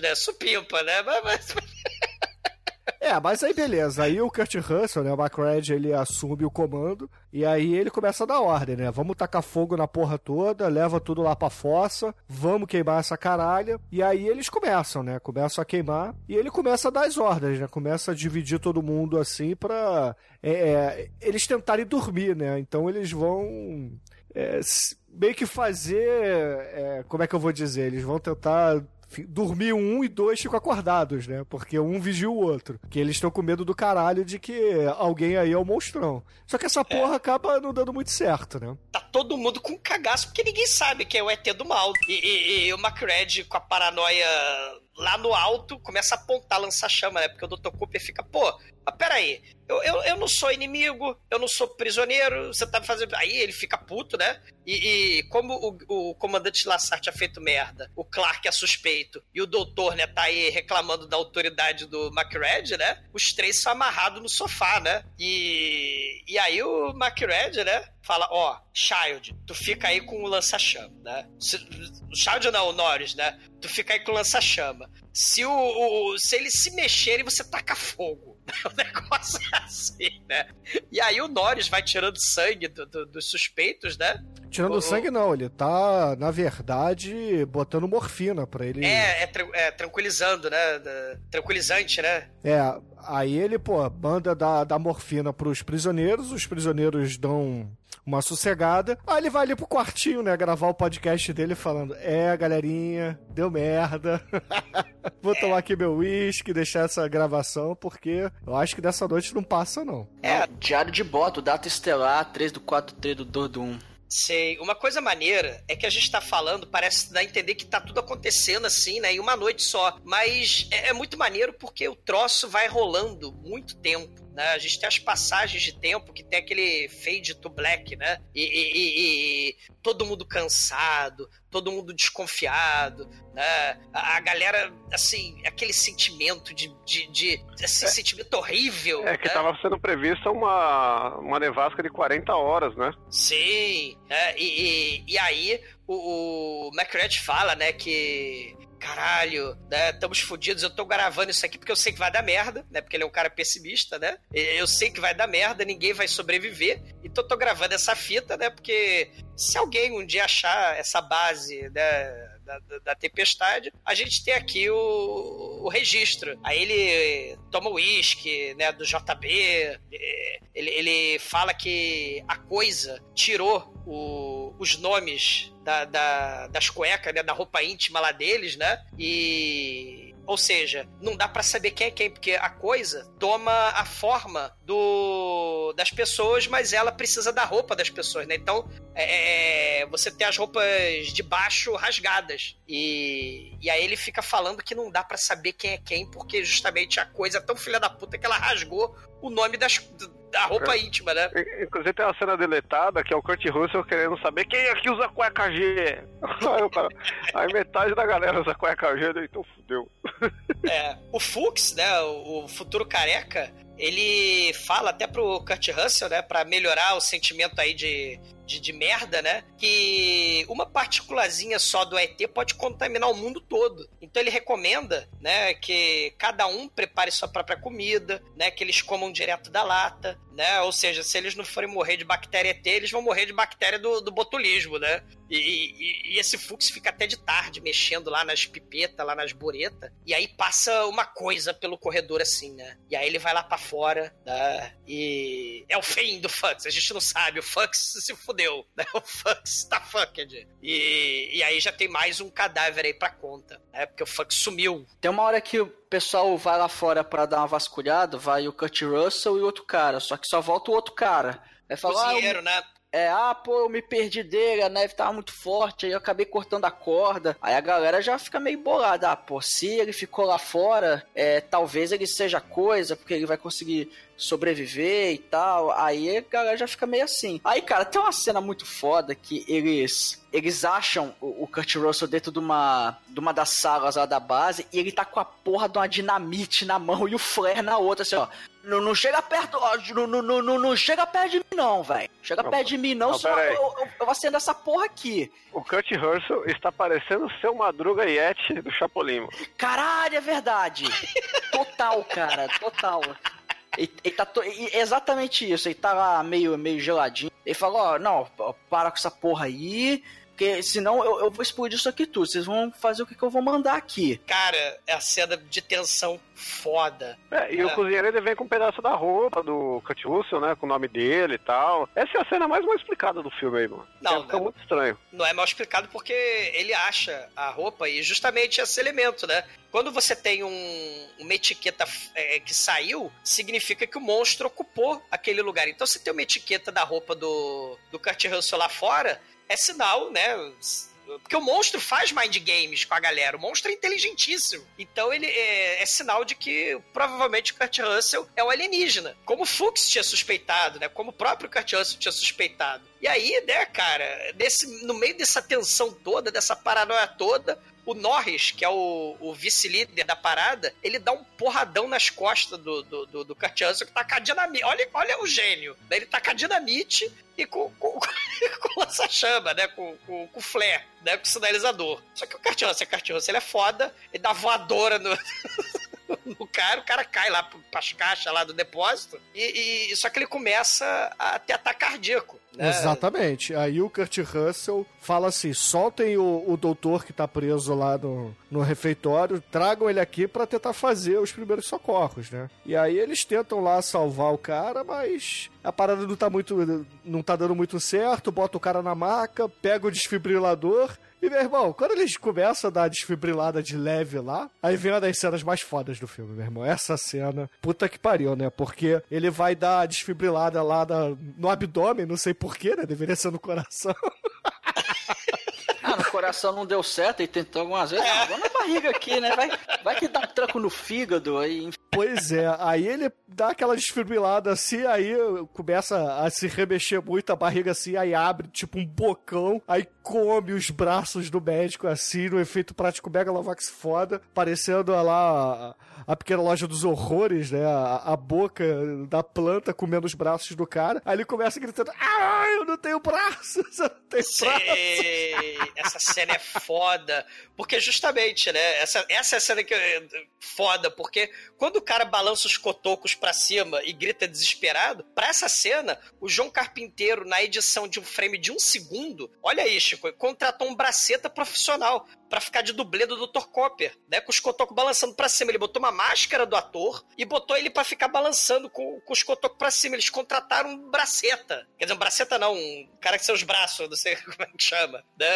né? Supimpa, né? Mas, mas- É, mas aí beleza. Aí o Kurt Russell, né? O McRed, ele assume o comando. E aí ele começa a dar ordem, né? Vamos tacar fogo na porra toda, leva tudo lá pra fossa, vamos queimar essa caralha. E aí eles começam, né? Começam a queimar. E ele começa a dar as ordens, né? Começa a dividir todo mundo assim pra é, é, eles tentarem dormir, né? Então eles vão. é, meio que fazer. é, como é que eu vou dizer? Eles vão tentar dormir um e dois ficam acordados, né? Porque um vigia o outro. Que eles estão com medo do caralho de que alguém aí é o monstrão. Só que essa porra acaba não dando muito certo, né? tá todo mundo com cagaço, porque ninguém sabe quem é o ET do mal. E, e- e o McRed, com a paranoia lá no alto começa a apontar lança-chama, né? Porque o Dr. Cooper fica, pô, mas peraí, eu, eu, eu não sou inimigo, eu não sou prisioneiro, você tá me fazendo. Aí ele fica puto, né? E, e como o, o comandante Lassar tinha feito merda, o Clark é suspeito e o doutor, né, tá aí reclamando da autoridade do McRed, né? Os três são amarrados no sofá, né? E, e aí o McRed, né? Fala, ó, Child, tu fica aí com o lança-chama, né? O Child não, o Norris, né? Tu fica aí com o lança-chama. Se, o, o, se eles se mexerem, você taca fogo. O negócio é assim, né? E aí o Norris vai tirando sangue do, do, dos suspeitos, né? Tirando O- sangue, não. Ele tá, na verdade, botando morfina pra ele. É, é, tra- é tranquilizando, né? Da- Tranquilizante, né? É, aí ele, pô, manda dar, dar morfina pros prisioneiros, os prisioneiros dão uma sossegada. Aí ele vai ali pro quartinho, né, gravar o podcast dele falando: É, galerinha, deu merda. Vou tomar aqui meu uísque, deixar essa gravação, porque eu acho que dessa noite não passa, não. É, diário de bordo, data estelar, 3 do 4, 3 do 2 do 1. Sei. Uma coisa maneira é que a gente tá falando, parece dar a entender que tá tudo acontecendo assim, né? Em uma noite só. Mas é, é muito maneiro porque o troço vai rolando muito tempo. Né? A gente tem as passagens de tempo que tem aquele fade to black, né? E, e- e- e todo mundo cansado, todo mundo desconfiado, né? A, a galera, assim, aquele sentimento de, de, de esse sentimento horrível. É que né? tava sendo prevista uma, uma nevasca de 40 horas, né? Sim, é, e, e, e aí o, o McRed fala, né, que caralho, né, estamos fodidos, eu tô gravando isso aqui porque eu sei que vai dar merda, né, porque ele é um cara pessimista, né, eu sei que vai dar merda, ninguém vai sobreviver, então tô gravando essa fita, né, porque se alguém um dia achar essa base, né, da, da- da tempestade, a gente tem aqui o, o registro. Aí ele toma o uísque, né, do JB, eh, ele, ele fala que a coisa tirou o- os nomes da, da- das cuecas, né, da roupa íntima lá deles, né, e... Ou seja, não dá pra saber quem é quem, porque a coisa toma a forma do das pessoas, mas ela precisa da roupa das pessoas, né? Então, é, você tem as roupas de baixo rasgadas. E, e aí ele fica falando que não dá pra saber quem é quem, porque justamente a coisa é tão filha da puta que ela rasgou o nome das, da roupa íntima, né? In- Inclusive tem uma cena deletada que é o Kurt Russell querendo saber quem aqui usa cueca G. Aí, cara- aí metade da galera usa cueca G, então fudeu. É, o Fuchs, né, o futuro careca, ele fala até pro Kurt Russell, né, pra melhorar o sentimento aí de, de, de merda, né, que uma partículazinha só do ET pode contaminar o mundo todo. Então ele recomenda, né, que cada um prepare sua própria comida, né, que eles comam direto da lata, né, ou seja, se eles não forem morrer de bactéria ET, eles vão morrer de bactéria do, do botulismo, né. E, e- e esse Fux fica até de tarde mexendo lá nas pipetas, lá nas buretas. E aí passa uma coisa pelo corredor assim, né? E aí ele vai lá pra fora, né? E é o fim do Fux. A gente não sabe. O Fux se fudeu, né? O Fux tá fucked. E, e aí já tem mais um cadáver aí pra conta, né? Porque o Fux sumiu. Tem uma hora que o pessoal vai lá fora pra dar uma vasculhada, vai o Kurt Russell e outro cara, só que só volta o outro cara. Aí fala, ah, eu- Cozinheiro, né? É, ah, pô, eu me perdi dele, a neve tava muito forte, aí eu acabei cortando a corda. Aí a galera já fica meio bolada, ah, pô, se ele ficou lá fora, é, talvez ele seja coisa, porque ele vai conseguir sobreviver e tal. Aí a galera já fica meio assim. Aí, cara, tem uma cena muito foda que eles eles acham o, o Kurt Russell dentro de uma, de uma das salas lá da base e ele tá com a porra de uma dinamite na mão e o flare na outra, assim, ó. Não, não chega perto, ó, não, não, não, não, chega perto de mim, não, velho. Chega perto de mim, não, não, senão eu, eu, eu acendo essa porra aqui. O Kurt Russell está parecendo o seu Madruga Yeti do Chapolin. Caralho, é verdade. Total, cara, total. Ele, ele tá to- e- exatamente isso, ele tá lá meio, meio geladinho. Ele falou, ó, não, ó, para com essa porra aí, porque senão eu, eu vou explodir isso aqui tudo. Vocês vão fazer o que, que eu vou mandar aqui. Cara, é a cena de tensão foda. É, e É. o cozinheiro ele vem com um pedaço da roupa do Kurt Russell, né? Com o nome dele e tal. Essa é a cena mais mal explicada do filme aí, mano. Não, É, fica né? muito estranho. não é mal explicado porque ele acha a roupa e justamente esse elemento, né? Quando você tem um- uma etiqueta é, que saiu, significa que o monstro ocupou aquele lugar. Então, se tem uma etiqueta da roupa do, do Kurt Russell lá fora, é sinal, né? Porque o monstro faz mind games com a galera. O monstro é inteligentíssimo. Então ele é, é sinal de que provavelmente o Kurt Russell é um alienígena. Como o Fuchs tinha suspeitado, né? Como o próprio Kurt Russell tinha suspeitado. E aí, né, cara, desse, no meio dessa tensão toda, dessa paranoia toda, o Norris, que é o, o vice-líder da parada, ele dá um porradão nas costas do, do, do, do Kurt Russell, que tá com a dinamite. Olha, olha o gênio. Ele tá com a dinamite e com, com, com lança-chama, né? Com, com, com flare, né? Com sinalizador. Só que o Kurt Russell, o Kurt Russell, ele é foda, ele dá voadora no... no cara, o cara cai lá pras caixas lá do depósito, e, e só que ele começa a ter ataque cardíaco. Né? Exatamente. Aí o Kurt Russell fala assim: soltem o, o doutor que tá preso lá no, no refeitório, tragam ele aqui para tentar fazer os primeiros socorros, né? E aí eles tentam lá salvar o cara, mas a parada não tá muito. não tá dando muito certo, bota o cara na maca, pega o desfibrilador e, meu irmão, quando eles começam a dar a desfibrilada de leve lá, aí vem uma das cenas mais fodas do filme, meu irmão. Essa cena, puta que pariu, né? Porque ele vai dar a desfibrilada lá na, no abdômen, não sei porquê, né? Deveria ser no coração. Coração não deu certo e tentou algumas vezes. Ah, vou na barriga aqui, né? Vai, vai que dá um tranco no fígado aí. Pois é, aí ele dá aquela desfibrilada assim, aí começa a se remexer muito a barriga assim, aí abre tipo um bocão, aí come os braços do médico assim, no efeito prático Megalovax foda, parecendo lá a, a pequena loja dos horrores, né? A, a, boca da planta comendo os braços do cara. Aí ele começa gritando: Ah, eu não tenho braços, eu não tenho Sei. braços. Essa cena é foda. Porque justamente, né? Essa, essa é a cena que é foda, porque quando o cara balança os cotocos pra cima e grita desesperado, pra essa cena, o João Carpinteiro, na edição de um frame de um segundo, olha aí, Chico, contratou um braceta profissional para ficar de dublê do Dr. Copper, né? Com os cotocos balançando para cima. Ele botou uma máscara do ator e botou ele para ficar balançando com, com os cotocos para cima. Eles contrataram um braceta. Quer dizer, um braceta não, um cara que seus braços, não sei como é que chama, né?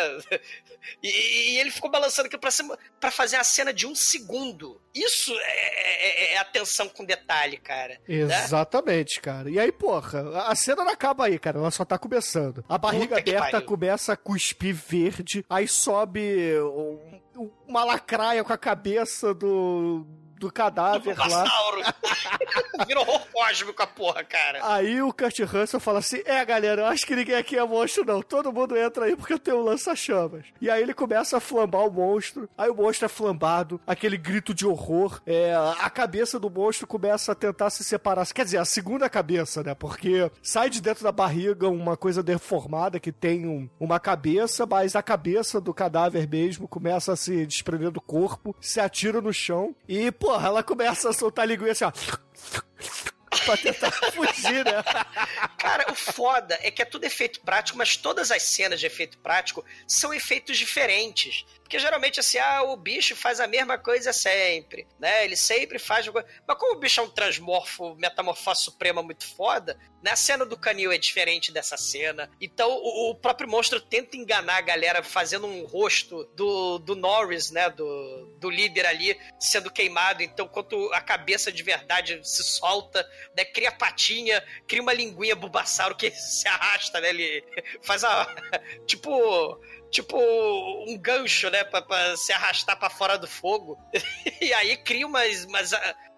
E, e ele ficou balançando aqui pra cima para fazer a cena de um segundo. Isso é, é, é atenção com detalhe, cara. Né? Exatamente, né? cara. E aí, porra, a cena não acaba aí, cara. Ela só tá começando. A barriga aberta começa a cuspir verde, aí sobe uma lacraia com a cabeça do do cadáver do lá. Virou horror cósmico a porra, cara. Aí o Kurt Russell fala assim: É, galera, eu acho que ninguém aqui é monstro, não. Todo mundo entra aí porque eu tenho um lança-chamas. E aí ele começa a flambar o monstro. Aí o monstro é flambado, aquele grito de horror. É, a cabeça do monstro começa a tentar se separar. Quer dizer, a segunda cabeça, né? Porque sai de dentro da barriga uma coisa deformada que tem um, uma cabeça, mas a cabeça do cadáver mesmo começa a se desprender do corpo, se atira no chão e, pô, porra, ela começa a soltar linguiça assim, ó pra tentar fugir, né? Cara, o foda é que é tudo efeito prático, mas todas as cenas de efeito prático são efeitos diferentes. Porque geralmente, assim, ah, o bicho faz a mesma coisa sempre, né? Ele sempre faz. Mas como o bicho é um transmorfo, metamorfose suprema muito foda, né? A cena do canil é diferente dessa cena. Então, o, o, próprio monstro tenta enganar a galera fazendo um rosto do, do Norris, né? Do, do líder ali sendo queimado. Então, quando a cabeça de verdade se solta, né? Cria patinha, cria uma linguinha bubasauro que se arrasta, né? Ele faz a. tipo tipo um gancho, né, pra, pra se arrastar para fora do fogo. e aí cria umas, umas,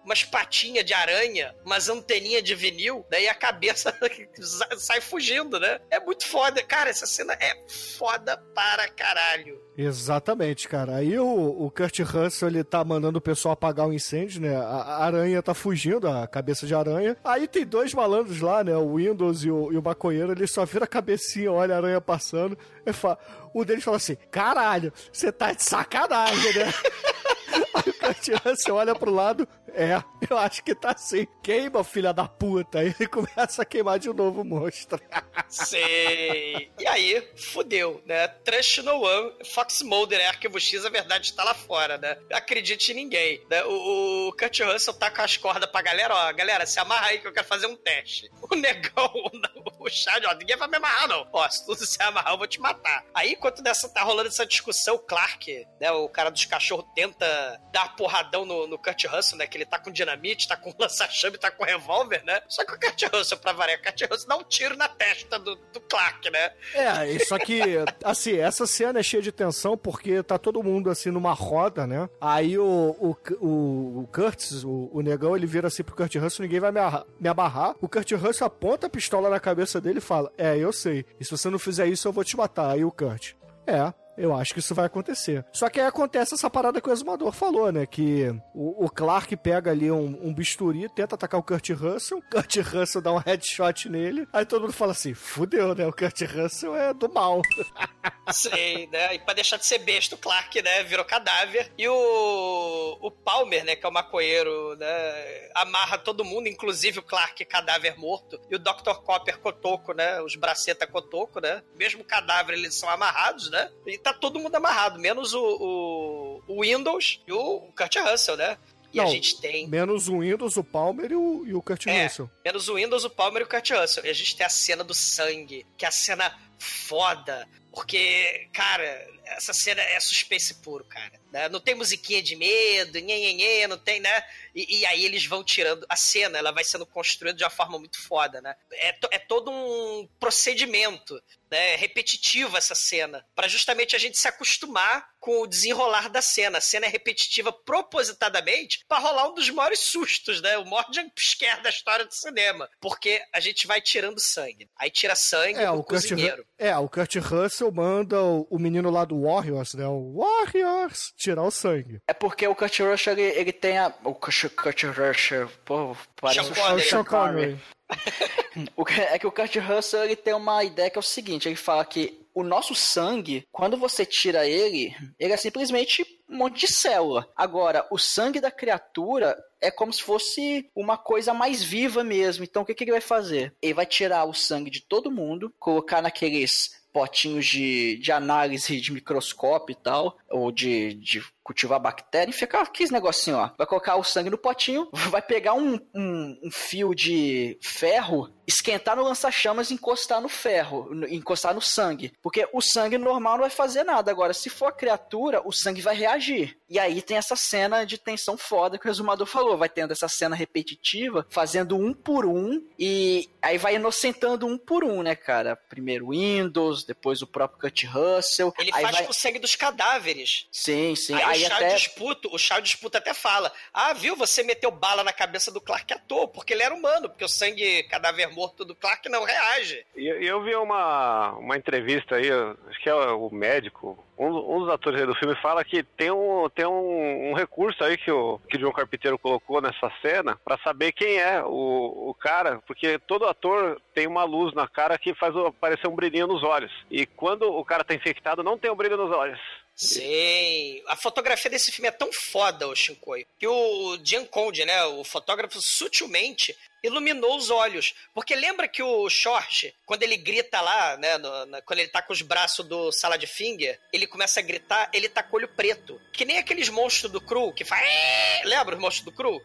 umas patinhas de aranha, umas anteninhas de vinil, daí a cabeça sai fugindo, né? É muito foda. Cara, essa cena é foda para caralho. Exatamente, cara. Aí o, o Kurt Russell, ele tá mandando o pessoal apagar o incêndio, né? A, aranha tá fugindo, a cabeça de aranha. Aí tem dois malandros lá, né? O Windows e o, e o maconheiro, ele só vira a cabecinha, olha a aranha passando. E fala, um deles fala assim, caralho, você tá de sacanagem, né? Aí o Kurt Russell olha pro lado, é, eu acho que tá assim. Queima, filha da puta. Aí ele começa a queimar de novo o monstro. Sei. E aí, fudeu, né? Trust no one, Fox Mulder é arquivo X, a verdade está lá fora, né? Acredite em ninguém. Né? O, o Kurt Russell tá com as cordas pra galera, ó, galera, se amarra aí que eu quero fazer um teste. O negão, o ó, ninguém vai me amarrar, não. Ó, se tudo se amarrar, eu vou te matar. Aí, enquanto dessa, tá rolando essa discussão, o Clark, né, o cara dos cachorros, tenta dar porradão no, no Kurt Russell, né, que ele tá com dinamite, tá com lança-chame, tá com revólver, né? Só que o Kurt Russell, pra variar, o Kurt Russell dá um tiro na testa do, do Clark, né? É, só que, assim, essa cena é cheia de tensão porque tá todo mundo, assim, numa roda, né? Aí o, o, o, o Curtis, o, o negão, ele vira assim pro Kurt Russell, ninguém vai me, me abarrar. O Kurt Russell aponta a pistola na cabeça dele e fala, é, eu sei, e se você não fizer isso, eu vou te matar. Aí o Kurt, é, eu acho que isso vai acontecer. Só que aí acontece essa parada que o exumador falou, né? Que o, o Clark pega ali um, um, bisturi, tenta atacar o Kurt Russell, Kurt Russell dá um headshot nele, aí todo mundo fala assim: fudeu, né? O Kurt Russell é do mal. Sei, né? E pra deixar de ser besta, o Clark, né? Virou cadáver. E o, o Palmer, né? Que é o maconheiro, né? Amarra todo mundo, inclusive o Clark, cadáver morto. E o Dr. Copper Cotoco, né? Os braceta Cotoco, né? Mesmo cadáver, eles são amarrados, né? E tá todo mundo amarrado, menos o, o, o Windows e o Kurt Russell, né? E Não, a gente tem. Menos o Windows, o Palmer e o, e o Kurt É, Russell. menos o Windows, o Palmer e o Kurt Russell. E a gente tem a cena do sangue, que é a cena foda. Porque, cara, essa cena é suspense puro, cara. Né? Não tem musiquinha de medo, nhenhenhê, não tem, né? E, e aí eles vão tirando. A cena, ela vai sendo construída de uma forma muito foda, né? É, to- é todo um procedimento, né? Repetitivo essa cena. Pra justamente a gente se acostumar com o desenrolar da cena. A cena é repetitiva propositadamente pra rolar um dos maiores sustos, né? O maior jumpscare da história do cinema. Porque a gente vai tirando sangue. Aí tira sangue É, o Kurt, cozinheiro. Ru- é, o Kurt Russell manda o, o menino lá do Warriors, né? O Warriors tirar o sangue. É porque o Kurt Russell, ele, ele tem a... O Kurt, Kurt Russell, pô, parece Sean o. É Sean Connery. É que o Kurt Russell ele tem uma ideia que é o seguinte: ele fala que o nosso sangue, quando você tira ele, ele é simplesmente um monte de célula. Agora, o sangue da criatura é como se fosse uma coisa mais viva mesmo. Então, o que, que ele vai fazer? Ele vai tirar o sangue de todo mundo, colocar naqueles potinhos de, de análise de microscópio e tal, ou de, de cultivar bactéria, e fica aqueles negocinho, ó. Vai colocar o sangue no potinho, vai pegar um, um, um fio de ferro, esquentar no lança-chamas e encostar no ferro, no- encostar no sangue. Porque o sangue normal não vai fazer nada. Agora, se for a criatura, o sangue vai reagir. E aí tem essa cena de tensão foda que o resumador falou. Vai tendo essa cena repetitiva, fazendo um por um, e aí vai inocentando um por um, né, cara? Primeiro o Windows, depois o próprio Kurt Russell. Ele faz vai... com o sangue dos cadáveres. Sim, sim. Aí, Aí, o Chá até. disputa, o Chá disputa até fala: Ah, viu, você meteu bala na cabeça do Clark à toa, porque ele era humano, porque o sangue cadáver morto do Clark não reage. E e eu vi uma, uma entrevista aí, acho que é o médico, um, um dos atores aí do filme fala que tem um, tem um, um recurso aí que o, que o John Carpinteiro colocou nessa cena pra saber quem é o, o cara, porque todo ator tem uma luz na cara que faz o- aparecer um brilhinho nos olhos. E quando o cara tá infectado, não tem um brilho nos olhos. Sim. A fotografia desse filme é tão foda, o Shinkoi, que o Gianconde, né, o fotógrafo, sutilmente iluminou os olhos. Porque lembra que o Short, quando ele grita lá, né, no- na- quando ele tá com os braços do Salad Finger, ele começa a gritar, ele tá com o olho preto. Que nem aqueles monstros do Cru, que faz... Lembra os monstros do Cru?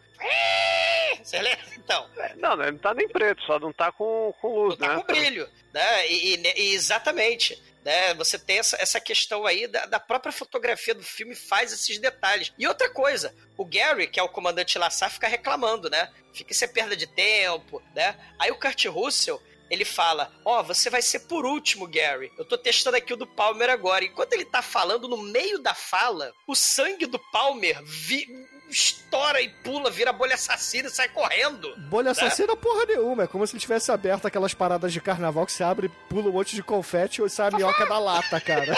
Você lembra? Então, Não, né, não tá nem preto, só não tá com, com luz, tá né? com brilho, né? E, e- e exatamente. Né? Você tem essa, essa questão aí da, da própria fotografia do filme faz esses detalhes. E outra coisa, o Gary, que é o comandante Lassar, fica reclamando, né? Fica isso é perda de tempo, né? Aí o Kurt Russell, ele fala: Ó, você vai ser por último, Gary. Eu tô testando aqui o do Palmer agora. Enquanto ele tá falando, no meio da fala, o sangue do Palmer vi- estoura e pula, vira bolha assassina e sai correndo. Bolha assassina porra nenhuma. É como se ele tivesse aberto aquelas paradas de carnaval que você abre, pula um monte de confete e sai a minhoca da lata, cara.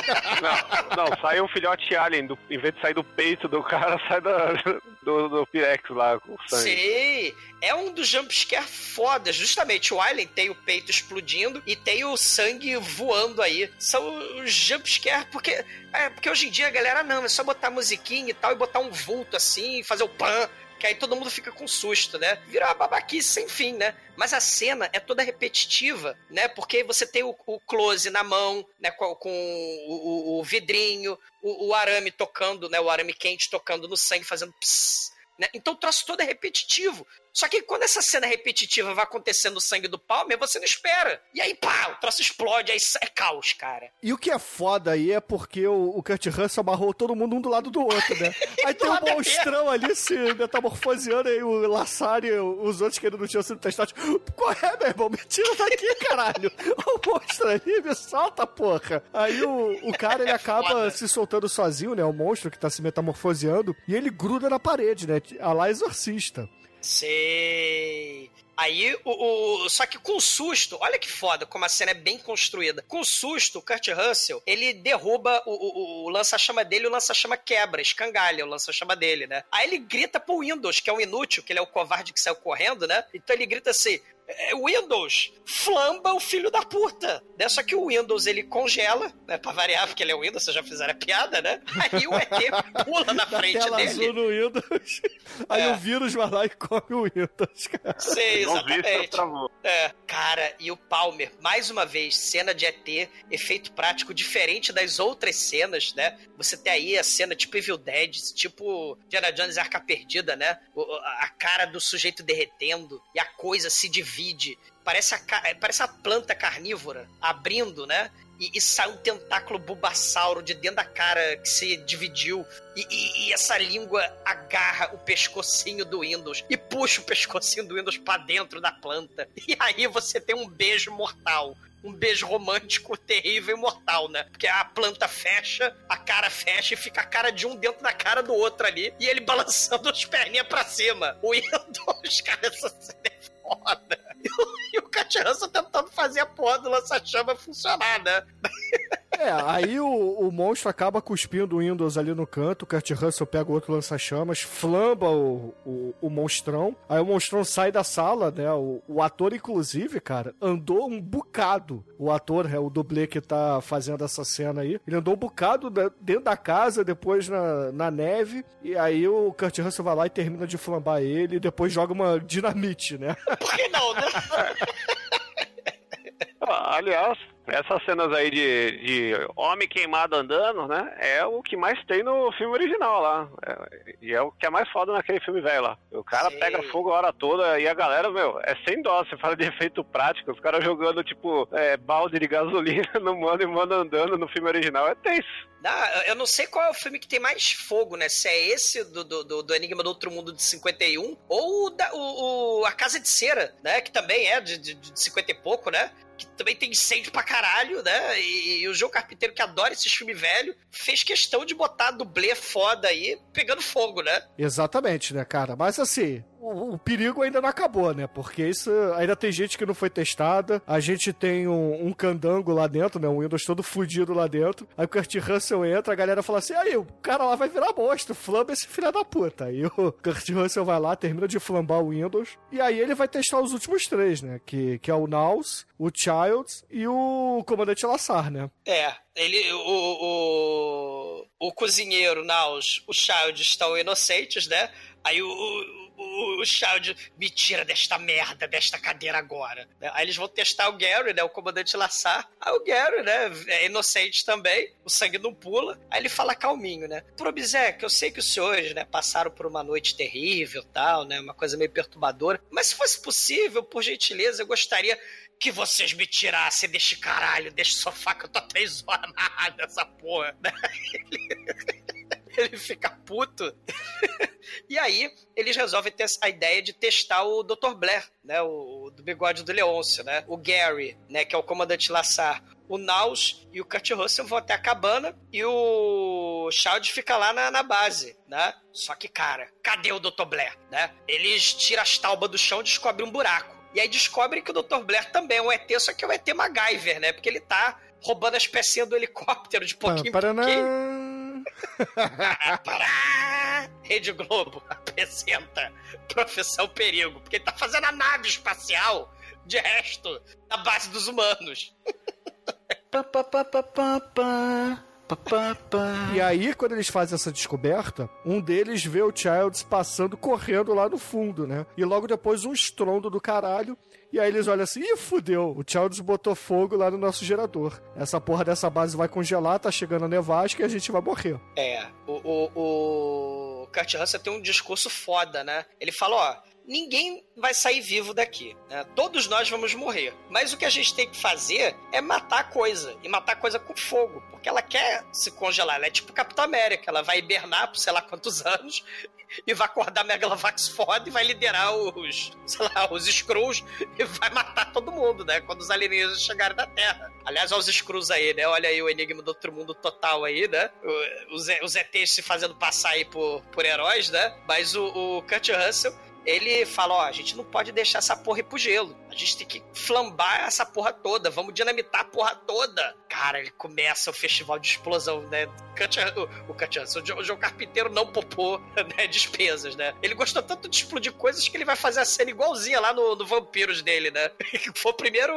Não, não, sai um filhote alien, do, em vez de sair do peito do cara, sai da- do, do Pirex lá com sangue. Sim, é um dos jumpscare foda. Justamente, o Alien tem o peito explodindo e tem o sangue voando aí. São os jumpscare, porque, é, porque hoje em dia a galera não, é só botar musiquinha e tal e botar um vulto assim, fazer o pan. Que aí todo mundo fica com susto, né? Vira uma babaquice sem fim, né? Mas a cena é toda repetitiva, né? Porque você tem o, o close na mão, né? Com, com o, o- o vidrinho, o, arame tocando, né? O arame quente tocando no sangue, fazendo pss, né? Então o troço todo é repetitivo. Só que quando essa cena repetitiva vai acontecendo no sangue do Palmer, você não espera. E aí, pá, o troço explode, aí é caos, cara. E o que é foda aí é porque o, o Kurt Russell amarrou todo mundo um do lado do outro, né? Aí tem um é monstrão ali se metamorfoseando e o Lassari e os outros que ainda não tinham sido testados. Qual é, meu irmão? Me tira daqui, caralho! O monstro ali, me solta, porra! Aí o, o cara, ele É acaba foda. se soltando sozinho, né? O monstro que tá se metamorfoseando. E ele gruda na parede, né? A lá exorcista. Sei. Aí, o, o- Só que com susto, olha que foda como a cena é bem construída. Com susto, o Kurt Russell, ele derruba o, o, o lança-chama dele o lança-chama quebra, escangalha o lança-chama dele, né? Aí ele grita pro Windows, que é um inútil, que ele é o covarde que saiu correndo, né? Então ele grita assim. "É, Windows, flamba o filho da puta. Né? Só que o Windows ele congela, né? Pra variar, porque ele é o Windows, vocês já fizeram a piada, né? Aí o ET pula na frente tela dele. azul no Windows. Aí É. o vírus vai lá e come o Windows, cara. Sei, Não vi, exatamente. travou. É, cara, e o Palmer, mais uma vez, cena de ET, efeito prático diferente das outras cenas, né? Você tem aí a cena tipo Evil Dead, tipo Diana Jones e Arca Perdida, né? A cara do sujeito derretendo e a coisa se divide. Parece a, parece a planta carnívora abrindo, né? E, e sai um tentáculo bulbasauro de dentro da cara que se dividiu. E, e- e essa língua agarra o pescocinho do Windows e puxa o pescocinho do Windows pra dentro da planta. E aí você tem um beijo mortal. Um beijo romântico, terrível e mortal, né? Porque a planta fecha, a cara fecha e fica a cara de um dentro da cara do outro ali. E ele balançando as perninhas pra cima. O Windows, cara, essa cena é foda. E o, Kurt Russell tentando fazer a porra do lança-chama funcionar, né? É, aí o, o monstro acaba cuspindo o Windows ali no canto, o Kurt Russell pega o outro lança-chamas, flamba o, o, o monstrão, aí o monstrão sai da sala, né, o, o ator inclusive, cara, andou um bocado, o ator, é o dublê que tá fazendo essa cena aí, ele andou um bocado dentro da casa, depois na, na neve, e aí o Kurt Russell vai lá e termina de flambar ele, e depois joga uma dinamite, né? Por que não, né? Ah, Aliás, essas cenas aí de, de homem queimado andando, né? É o que mais tem no filme original lá. É- e é o que é mais foda naquele filme velho lá. O cara Sim. pega fogo a hora toda e a galera, meu, é sem dó. Você fala de efeito prático, os caras jogando, tipo, é, balde de gasolina no mano e mano andando no filme original. É tenso. Não, eu não sei qual é o filme que tem mais fogo, né? Se é esse do, do, do- do Enigma do Outro Mundo de 51 ou o da, o, o- A Casa de Cera, né? Que também é de, de, de 50 e pouco, né? Que também tem incêndio pra caralho, né? E, e o João Carpinteiro, que adora esses filmes velhos, fez questão de botar dublê foda aí pegando fogo, né? Exatamente, né, cara? Mas assim, o, o perigo ainda não acabou, né? Porque isso ainda tem gente que não foi testada. A gente tem um, um candango lá dentro, né? Um Windows todo fudido lá dentro. Aí o Kurt Russell entra, a galera fala assim: aí, o cara lá vai virar monstro, flamba esse filho da puta. Aí o Kurt Russell vai lá, termina de flambar o Windows. E aí ele vai testar os últimos três, né? Que, que é o Naus, o Childs e o Comandante Lassar, né? É, ele, o, o, o cozinheiro, Naus, o Child estão inocentes, né? Aí o, o, o Child me tira desta merda, desta cadeira agora. Aí eles vão testar o Gary, né? O comandante Lassar. Aí o Gary, né? É inocente também, o sangue não pula. Aí ele fala calminho, né? Probizek, eu sei que os senhores, né, passaram por uma noite terrível tal, né? Uma coisa meio perturbadora. Mas se fosse possível, por gentileza, eu gostaria que vocês me tirassem deste caralho, deste sofá que eu tô três horas amarrado nessa porra. Ele fica puto. e aí, eles resolvem ter a ideia de testar o Dr. Blair, né? O, o do bigode do Leôncio, né? O Gary, né? Que é o comandante Lassar. O Naus e o Kurt Russell vão até a cabana e o Child fica lá na, na base, né? Só que, cara, cadê o Dr. Blair, né? Eles tiram as taubas do chão e descobrem um buraco. E aí descobrem que o Dr. Blair também é um ET, só que é um ET MacGyver, né? Porque ele tá roubando as pecinhas do helicóptero de pouquinho em pouquinho. Pará! Rede Globo apresenta Profissão Perigo, porque ele tá fazendo a nave espacial de resto da base dos humanos. E aí, quando eles fazem essa descoberta, um deles vê o Childs passando correndo lá no fundo, né? E logo depois um estrondo do caralho. E aí eles olham assim, ih, fudeu, o Childs botou fogo lá no nosso gerador. Essa porra dessa base vai congelar, tá chegando a nevasca e a gente vai morrer. É, o, o, o Kurt Russell tem um discurso foda, né? Ele fala, ó, ninguém vai sair vivo daqui. Né? Todos nós vamos morrer. Mas o que a gente tem que fazer é matar a coisa. E matar a coisa com fogo. Porque ela quer se congelar. Ela é tipo Capitão América. Ela vai hibernar por sei lá quantos anos e vai acordar Megalovax foda e vai liderar os, sei lá, os Skrulls e vai matar todo mundo, né? Quando os alienígenas chegarem na Terra. Aliás, olha os Skrulls aí, né? Olha aí o enigma do outro mundo total aí, né? Os, os ETs se fazendo passar aí por, por heróis, né? Mas o, o Kurt Russell ele fala: ó, a gente não pode deixar essa porra ir pro gelo. A gente tem que flambar essa porra toda. Vamos dinamitar a porra toda. Cara, ele começa o festival de explosão, né? o, o Cutchanson, o João Carpinteiro não popou né, despesas, né? Ele gostou tanto de explodir coisas que ele vai fazer a cena igualzinha lá no, no Vampiros dele, né? Foi o primeiro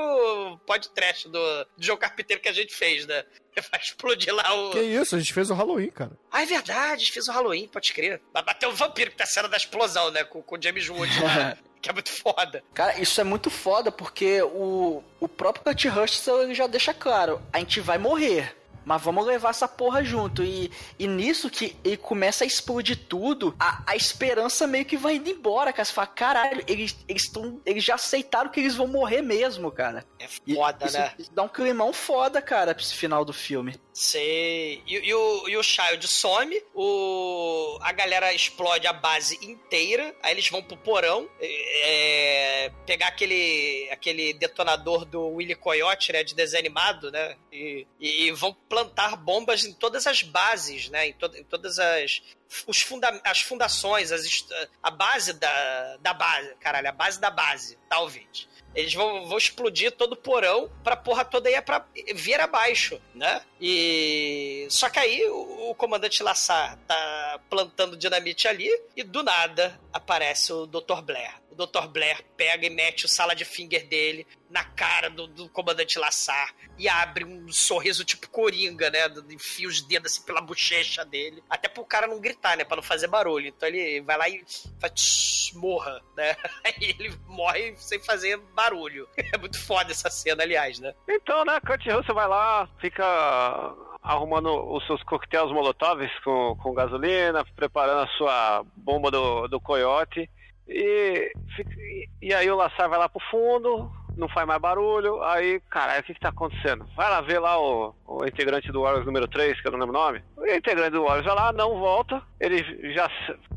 podcast do, do João Carpinteiro que a gente fez, né? Vai explodir lá o. Que isso, a gente fez o Halloween, cara. Ah, é verdade, a gente fez o Halloween, pode crer. Vai bater o vampiro que tá a cena da explosão, né? Com, com o James Wood lá. Que é muito foda. Cara, isso é muito foda porque o, o próprio Kurt Russell já deixa claro: a gente vai morrer. Mas vamos levar essa porra junto. E, e nisso que ele começa a explodir tudo, a, a esperança meio que vai indo embora, cara. Você fala, caralho, eles, eles, tão, eles já aceitaram que eles vão morrer mesmo, cara. É foda, isso, né? Isso dá um climão foda, cara, pra esse final do filme. Sei. E, e, o, e o Child some, o, a galera explode a base inteira, aí eles vão pro porão é, pegar aquele, aquele detonador do Willy Coyote, né, de desenho animado, né, e, e vão plantar bombas em todas as bases, né, em, to, em todas as os funda as fundações, as, a base da, da base, caralho, a base da base, tá, ouvinte? Eles vão, vão explodir todo o porão pra porra toda aí é pra vir abaixo, né? E. Só que aí o, o comandante Lassar tá plantando dinamite ali e do nada aparece o Dr. Blair. O Dr. Blair pega e mete o sala de finger dele na cara do, do comandante Lassar e abre um sorriso tipo coringa, né? Enfia os dedos assim pela bochecha dele. Até pro cara não gritar, né? Pra não fazer barulho. Então ele vai lá e faz morra, né? Aí ele morre sem fazer barulho. É muito foda essa cena, aliás, né? Então, né? Kurt Russell vai lá, fica arrumando os seus coquetéis molotovs com, com gasolina, preparando a sua bomba do, do coiote. E, e aí o Lassar vai lá pro fundo, não faz mais barulho. Aí, caralho, o que que tá acontecendo? Vai lá ver lá o, o integrante do Warriors número 3, que eu não lembro o nome. O integrante do Warriors vai lá, não volta. Ele já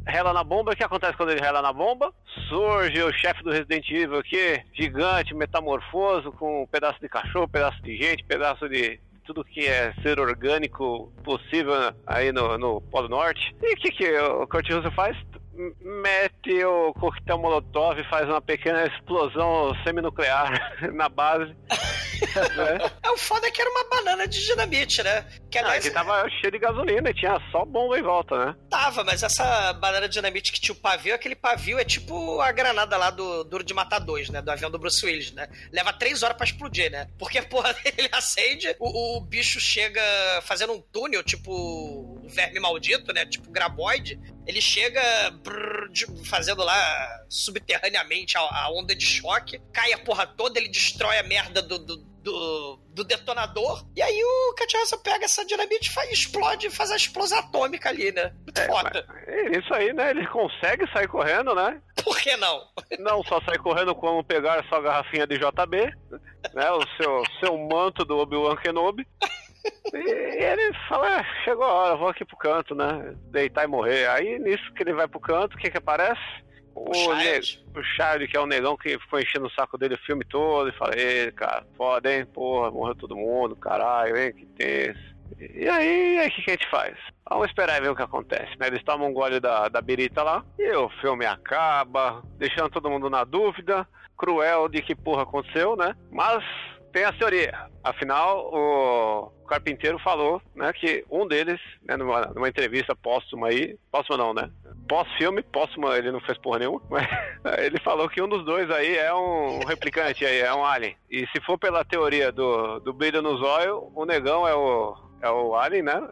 rela na bomba. O que acontece quando ele rela na bomba? Surge o chefe do Resident Evil aqui, gigante, metamorfoso, com um pedaço de cachorro, pedaço de gente, pedaço de tudo que é ser orgânico possível aí no, no Polo Norte. E o que, que o Kurt Russell faz? Mete o coquetel molotov e faz uma pequena explosão seminuclear na base. É o foda que era uma banana de dinamite, né? Que, aliás, ah, que tava cheio de gasolina e tinha só bomba em volta, né? Tava, mas essa banana de dinamite que tinha o pavio, aquele pavio é tipo a granada lá do Duro de Matar 2, né? Do avião do Bruce Willis, né? Leva três horas pra explodir, né? Porque, porra, ele acende, o, o bicho chega fazendo um túnel, tipo um verme maldito, né? Tipo graboide. Ele chega brrr, fazendo lá subterraneamente a, a, onda de choque, cai a porra toda, ele destrói a merda do, do, do, do detonador, e aí o Katiasa pega essa dinamite e faz, explode, faz a explosão atômica ali, né? Muito é, foda. É isso aí, né? Ele consegue sair correndo, né? Por que não? Não só sair correndo como pegar sua garrafinha de JB, né? O seu, seu manto do Obi-Wan Kenobi. E ele fala, é, chegou a hora, vou aqui pro canto, né? Deitar e morrer. Aí nisso que ele vai pro canto, o que que aparece? O, Child. o Child, que é o negão que ficou enchendo o saco dele o filme todo, e fala, ei, cara, foda, hein? Porra, morreu todo mundo, caralho, hein? Que tenso. E aí, o que, que a gente faz? Vamos esperar e ver o que acontece. Né? Eles tomam um gole da, da birita lá, e o filme acaba, deixando todo mundo na dúvida, cruel de que porra aconteceu, né? Mas tem a teoria. Afinal, o Carpinteiro falou, né, que um deles, né, numa, numa entrevista póstuma aí, póstuma não, né? Pós-filme, póstuma ele não fez porra nenhuma, mas ele falou que um dos dois aí é um replicante aí, é um alien. E se for pela teoria do, do brilho no zóio, o negão é o, é o Alien, né?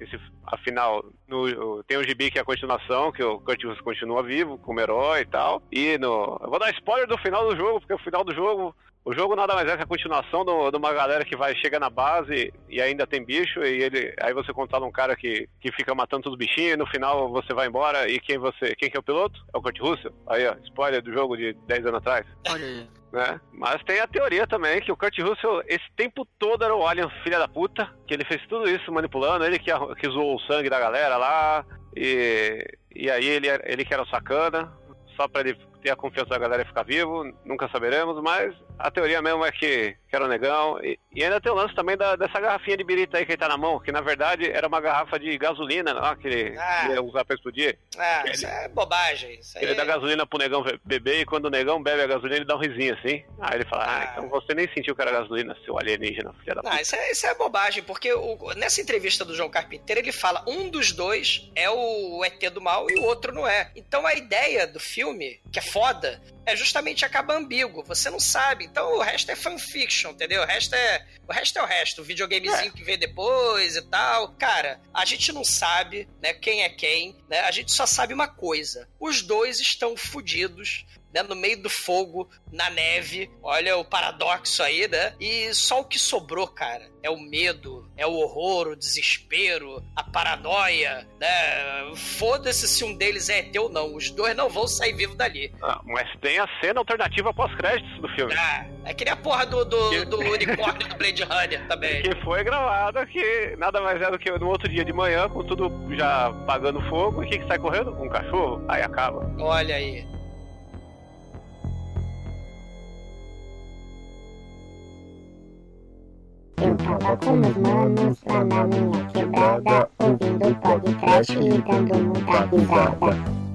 Esse, afinal, no, tem o gibi que é a continuação, que o Kurt continua vivo como herói e tal. E no. Eu vou dar spoiler do final do jogo, porque o final do jogo O jogo nada mais é que a continuação de uma galera que vai chegar na base e ainda tem bicho, e ele aí você controla um cara que, que fica matando todos os bichinhos, e no final você vai embora, e quem você. Quem que é o piloto? É o Kurt Russell. Aí, ó, spoiler do jogo de 10 anos atrás. Olha aí. né? Mas tem a teoria também que o Kurt Russell, esse tempo todo era o Alien filha da puta, que ele fez tudo isso manipulando, ele que, que zoou o sangue da galera lá, e, e aí ele, ele que era o sacana, só pra ele ter a confiança da galera ficar vivo, nunca saberemos, mas a teoria mesmo é que, que era o negão, e, e ainda tem o lance também da- dessa garrafinha de birita aí que ele tá na mão, que na verdade era uma garrafa de gasolina, lá, que ele, Ah. ia usar pra explodir. Ah, Ele- isso é bobagem. Isso aí Ele dá é... gasolina pro negão be- beber e quando o negão bebe a gasolina, ele dá um risinho assim. Aí ele fala, ah, Ah. então você nem sentiu que era gasolina, seu alienígena, filha da Não, puta. isso é, isso é bobagem, porque o- nessa entrevista do João Carpinteiro ele fala um dos dois é o ET do mal e o outro não é. Então a ideia do filme, que é foda, é justamente acabar ambíguo. Você não sabe. Então o resto é fanfiction, entendeu? O resto é o resto é o resto. O videogamezinho que veio depois e tal. Cara, a gente não sabe, né, quem é quem, né? A gente só sabe uma coisa. Os dois estão fudidos né, no meio do fogo, na neve. Olha o paradoxo aí, né? E só o que sobrou, cara, é o medo, é o horror, o desespero, a paranoia, né? Foda-se se um deles é ET ou não. Os dois não vão sair vivos dali. Ah, mas tem a cena alternativa pós-créditos do filme. Ah, é que nem a porra do, do, do unicórnio do Blade Runner também. Que foi gravada, que nada mais é do que no outro dia de manhã, com tudo já pagando fogo, e o que, que sai correndo? Um cachorro? Aí acaba. Olha aí. Eu tava com meus manos lá na minha quebrada, ouvindo podcast e dando muita risada.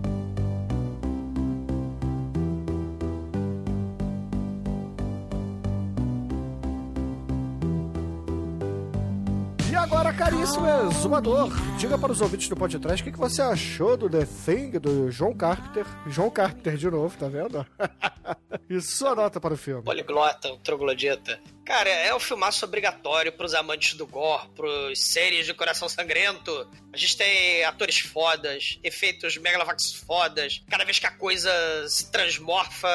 Agora, caríssimo exumador, diga para os ouvintes do podcast o que, que você achou do The Thing do João Carpenter. João Carpenter de novo, tá vendo? e sua nota para o filme. Poliglota, o troglodita. Cara, é um filmaço obrigatório pros amantes do gore, pros séries de coração sangrento. A gente tem atores fodas, efeitos megalovax fodas. Cada vez que a coisa se transmorfa,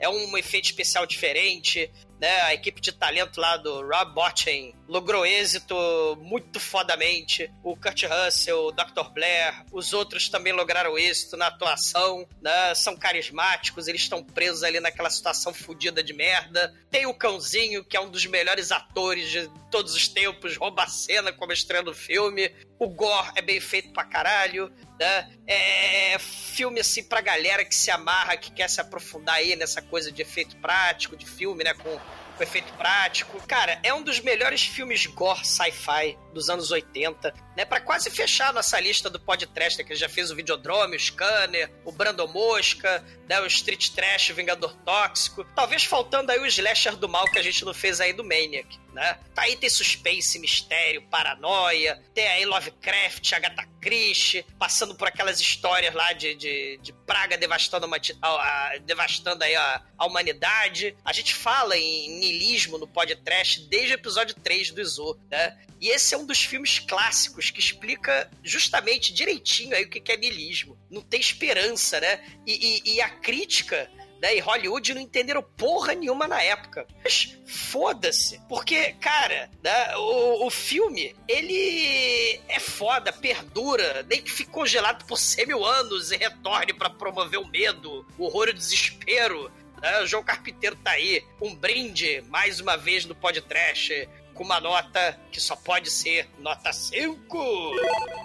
é um efeito especial diferente. Né, a equipe de talento lá do Rob Bottin logrou êxito muito fodamente. O Kurt Russell, o Dr. Blair, os outros também lograram êxito na atuação, né? São carismáticos, eles estão presos ali naquela situação fodida de merda. Tem o cãozinho, que é um dos melhores atores de todos os tempos, rouba a cena como estrela do filme. O gore é bem feito pra caralho, né? É filme assim pra galera que se amarra, que quer se aprofundar aí nessa coisa de efeito prático, de filme, né? Com, com efeito prático. Cara, é um dos melhores filmes gore sci-fi dos anos 80, né? Pra quase fechar nossa lista do podcast, né? Que já fez o Videodrome, o Scanner, o Brandon Mosca, né? O Street Trash, o Vingador Tóxico. Talvez faltando aí o slasher do mal que a gente não fez aí do Maniac, né? Tá aí tem suspense, mistério, paranoia, tem aí Lovecraft, Agatha Christie, passando por aquelas histórias lá de, de, de praga devastando, uma, a, a, devastando aí a, a humanidade. A gente fala em niilismo no podcast desde o episódio 3 do Iso, né? E esse é um dos filmes clássicos que explica justamente direitinho aí o que é niilismo. Não tem esperança, né? E, e, e a crítica né, e Hollywood não entenderam porra nenhuma na época. Mas foda-se. Porque, cara, né, o, o filme, ele é foda, perdura, nem que fique congelado por 100 mil anos e retorne pra promover o medo, o horror e o desespero. Né? O João Carpinteiro tá aí. Um brinde, mais uma vez, no podcast com uma nota que só pode ser nota 5.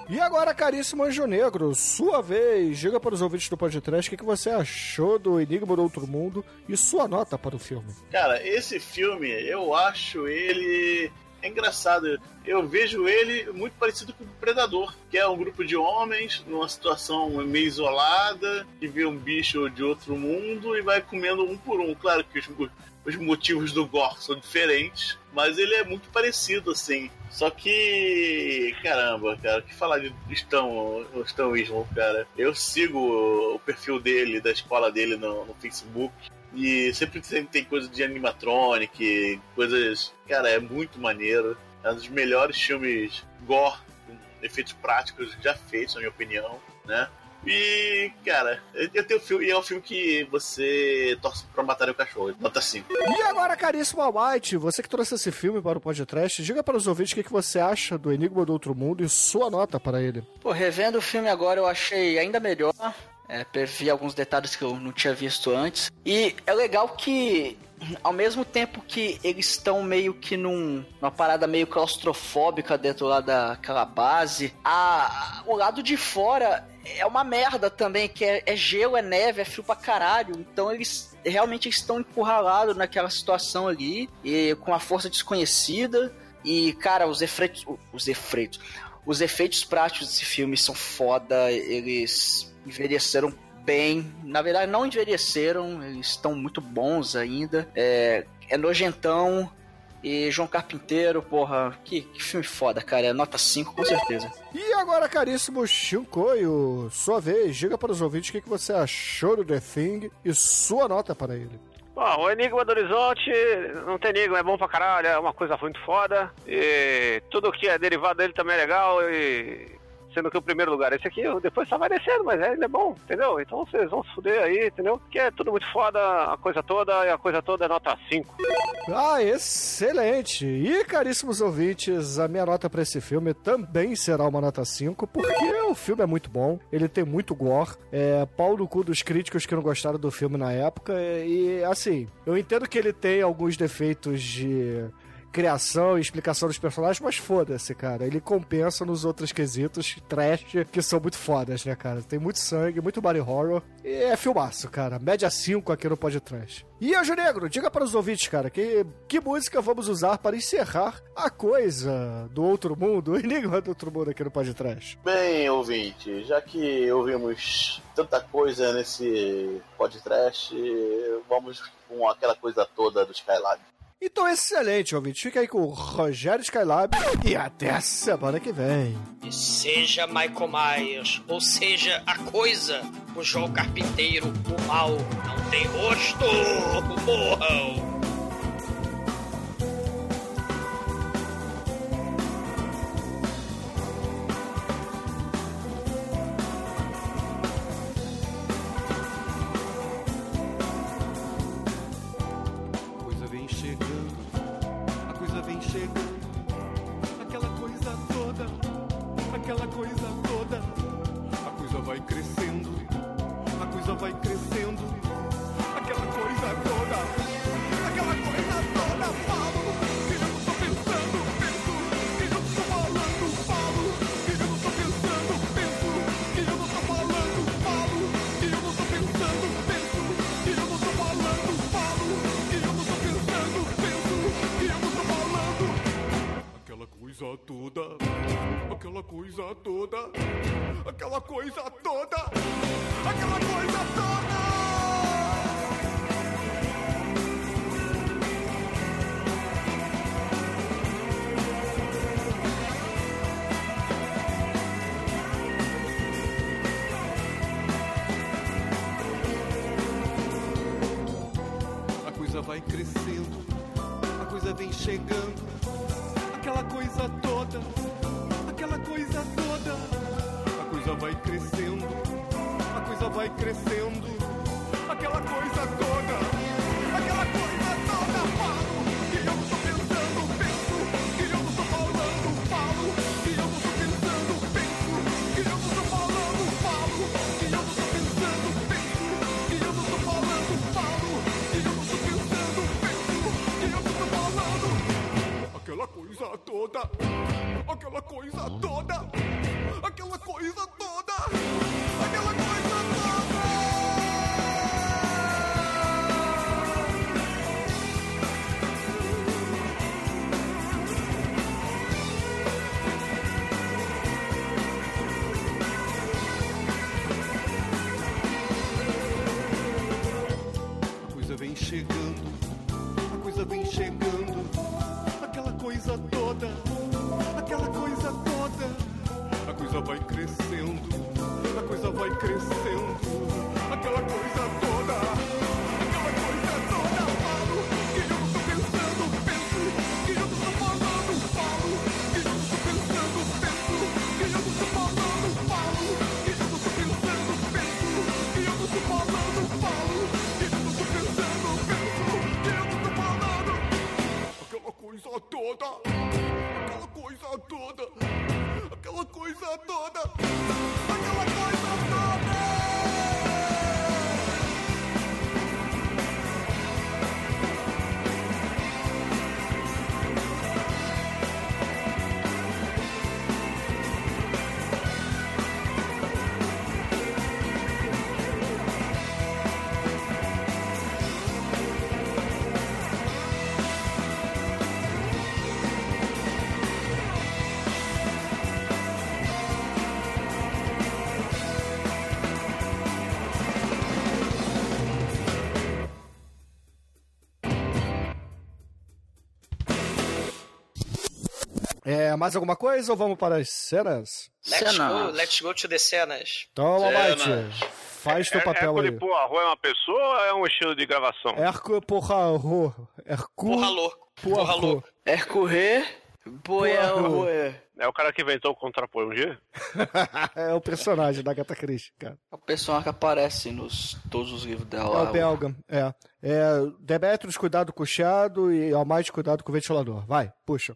E agora, caríssimo Anjo Negro, sua vez, diga para os ouvintes do podcast o que, que você achou do Enigma do Outro Mundo e sua nota para o filme. Cara, esse filme, eu acho ele. É engraçado, eu vejo ele muito parecido com o Predador, que é um grupo de homens numa situação meio isolada, que vê um bicho de outro mundo e vai comendo um por um. Claro que os, os motivos do gore são diferentes, mas ele é muito parecido, assim. Só que, caramba, cara, que falar de Stão, Stãoismo, cara. Eu sigo o perfil dele, da escola dele no, no Facebook. E sempre tem coisa de animatronic, coisas. Cara, é muito maneiro. É um dos melhores filmes gore, com efeitos práticos já feitos, na minha opinião, né? E, cara, eu tenho filme, e é um filme que você torce pra matar o cachorro. Nota 5. E agora, caríssimo Almighty, você que trouxe esse filme para o podcast, diga para os ouvintes o que, que você acha do Enigma do Outro Mundo e sua nota para ele. Pô, revendo o filme agora eu achei ainda melhor. É, vi alguns detalhes que eu não tinha visto antes. E é legal que, ao mesmo tempo que eles estão meio que num, numa parada meio claustrofóbica dentro lá daquela base, a- o lado de fora é uma merda também, que é, é gelo, é neve, é frio pra caralho. Então eles realmente estão encurralados naquela situação ali, e com uma força desconhecida. E, cara, os efeitos. Os efeitos. Os efeitos práticos desse filme são foda, eles envelheceram bem. Na verdade, não envelheceram, eles estão muito bons ainda. É, é nojentão. E João Carpinteiro, porra, que, que filme foda, cara. É nota 5, com certeza. E agora, caríssimo Shinkoio, sua vez, diga para os ouvintes o que, que você achou do The Thing e sua nota para ele. Bom, o Enigma do Horizonte não tem enigma, é bom pra caralho, é uma coisa muito foda. E tudo que é derivado dele também é legal. E sendo que o primeiro lugar é esse aqui, depois só vai descendo, mas é, ele é bom, entendeu? Então vocês vão se fuder aí, entendeu? Que é tudo muito foda, a coisa toda, e a coisa toda é nota 5. Ah, excelente! E, caríssimos ouvintes, a minha nota para esse filme também será uma nota 5, porque o filme é muito bom, ele tem muito gore, é pau no cu dos críticos que não gostaram do filme na época, e, assim, eu entendo que ele tem alguns defeitos de criação e explicação dos personagens, mas foda-se, cara. Ele compensa nos outros quesitos trash que são muito fodas, né, cara? Tem muito sangue, muito body horror. E é filmaço, cara. Média 5 aqui no podcast. E Anjo Negro, diga para os ouvintes, cara, que, que música vamos usar para encerrar a coisa do outro mundo, o enigma do outro mundo aqui no podcast. Bem, ouvinte, já que ouvimos tanta coisa nesse podcast, vamos com aquela coisa toda do Skylab. Então, excelente, ouvinte. Fica aí com o Rogério Skylab e até a semana que vem. E seja Michael Myers, ou seja a coisa, o João Carpinteiro, o mal, não tem rosto. Morram! Vai crescendo, a coisa vem chegando, aquela coisa toda, aquela coisa toda. A coisa vai crescendo, a coisa vai crescendo, aquela coisa toda, toda, aquela coisa toda, aquela coisa toda, coisa vai crescendo, a coisa vai crescendo, aquela coisa É, mais alguma coisa ou vamos para as cenas? Let's Cena. go, let's go to the cenas. Então, Cenas. Almighty, faz teu É, papel Hércules aí. Poirot é uma pessoa ou é um estilo de gravação? Hercule Poirot. Hercule Porra louco. Porra Poirot. louco. É o cara que inventou o contraponto um dia? é o personagem da Agatha Christie, cara. É o personagem que aparece nos todos os livros É dela. o belga, é. É Demetrius, cuidado com o chiado e Almighty, cuidado com o ventilador. Vai, puxa.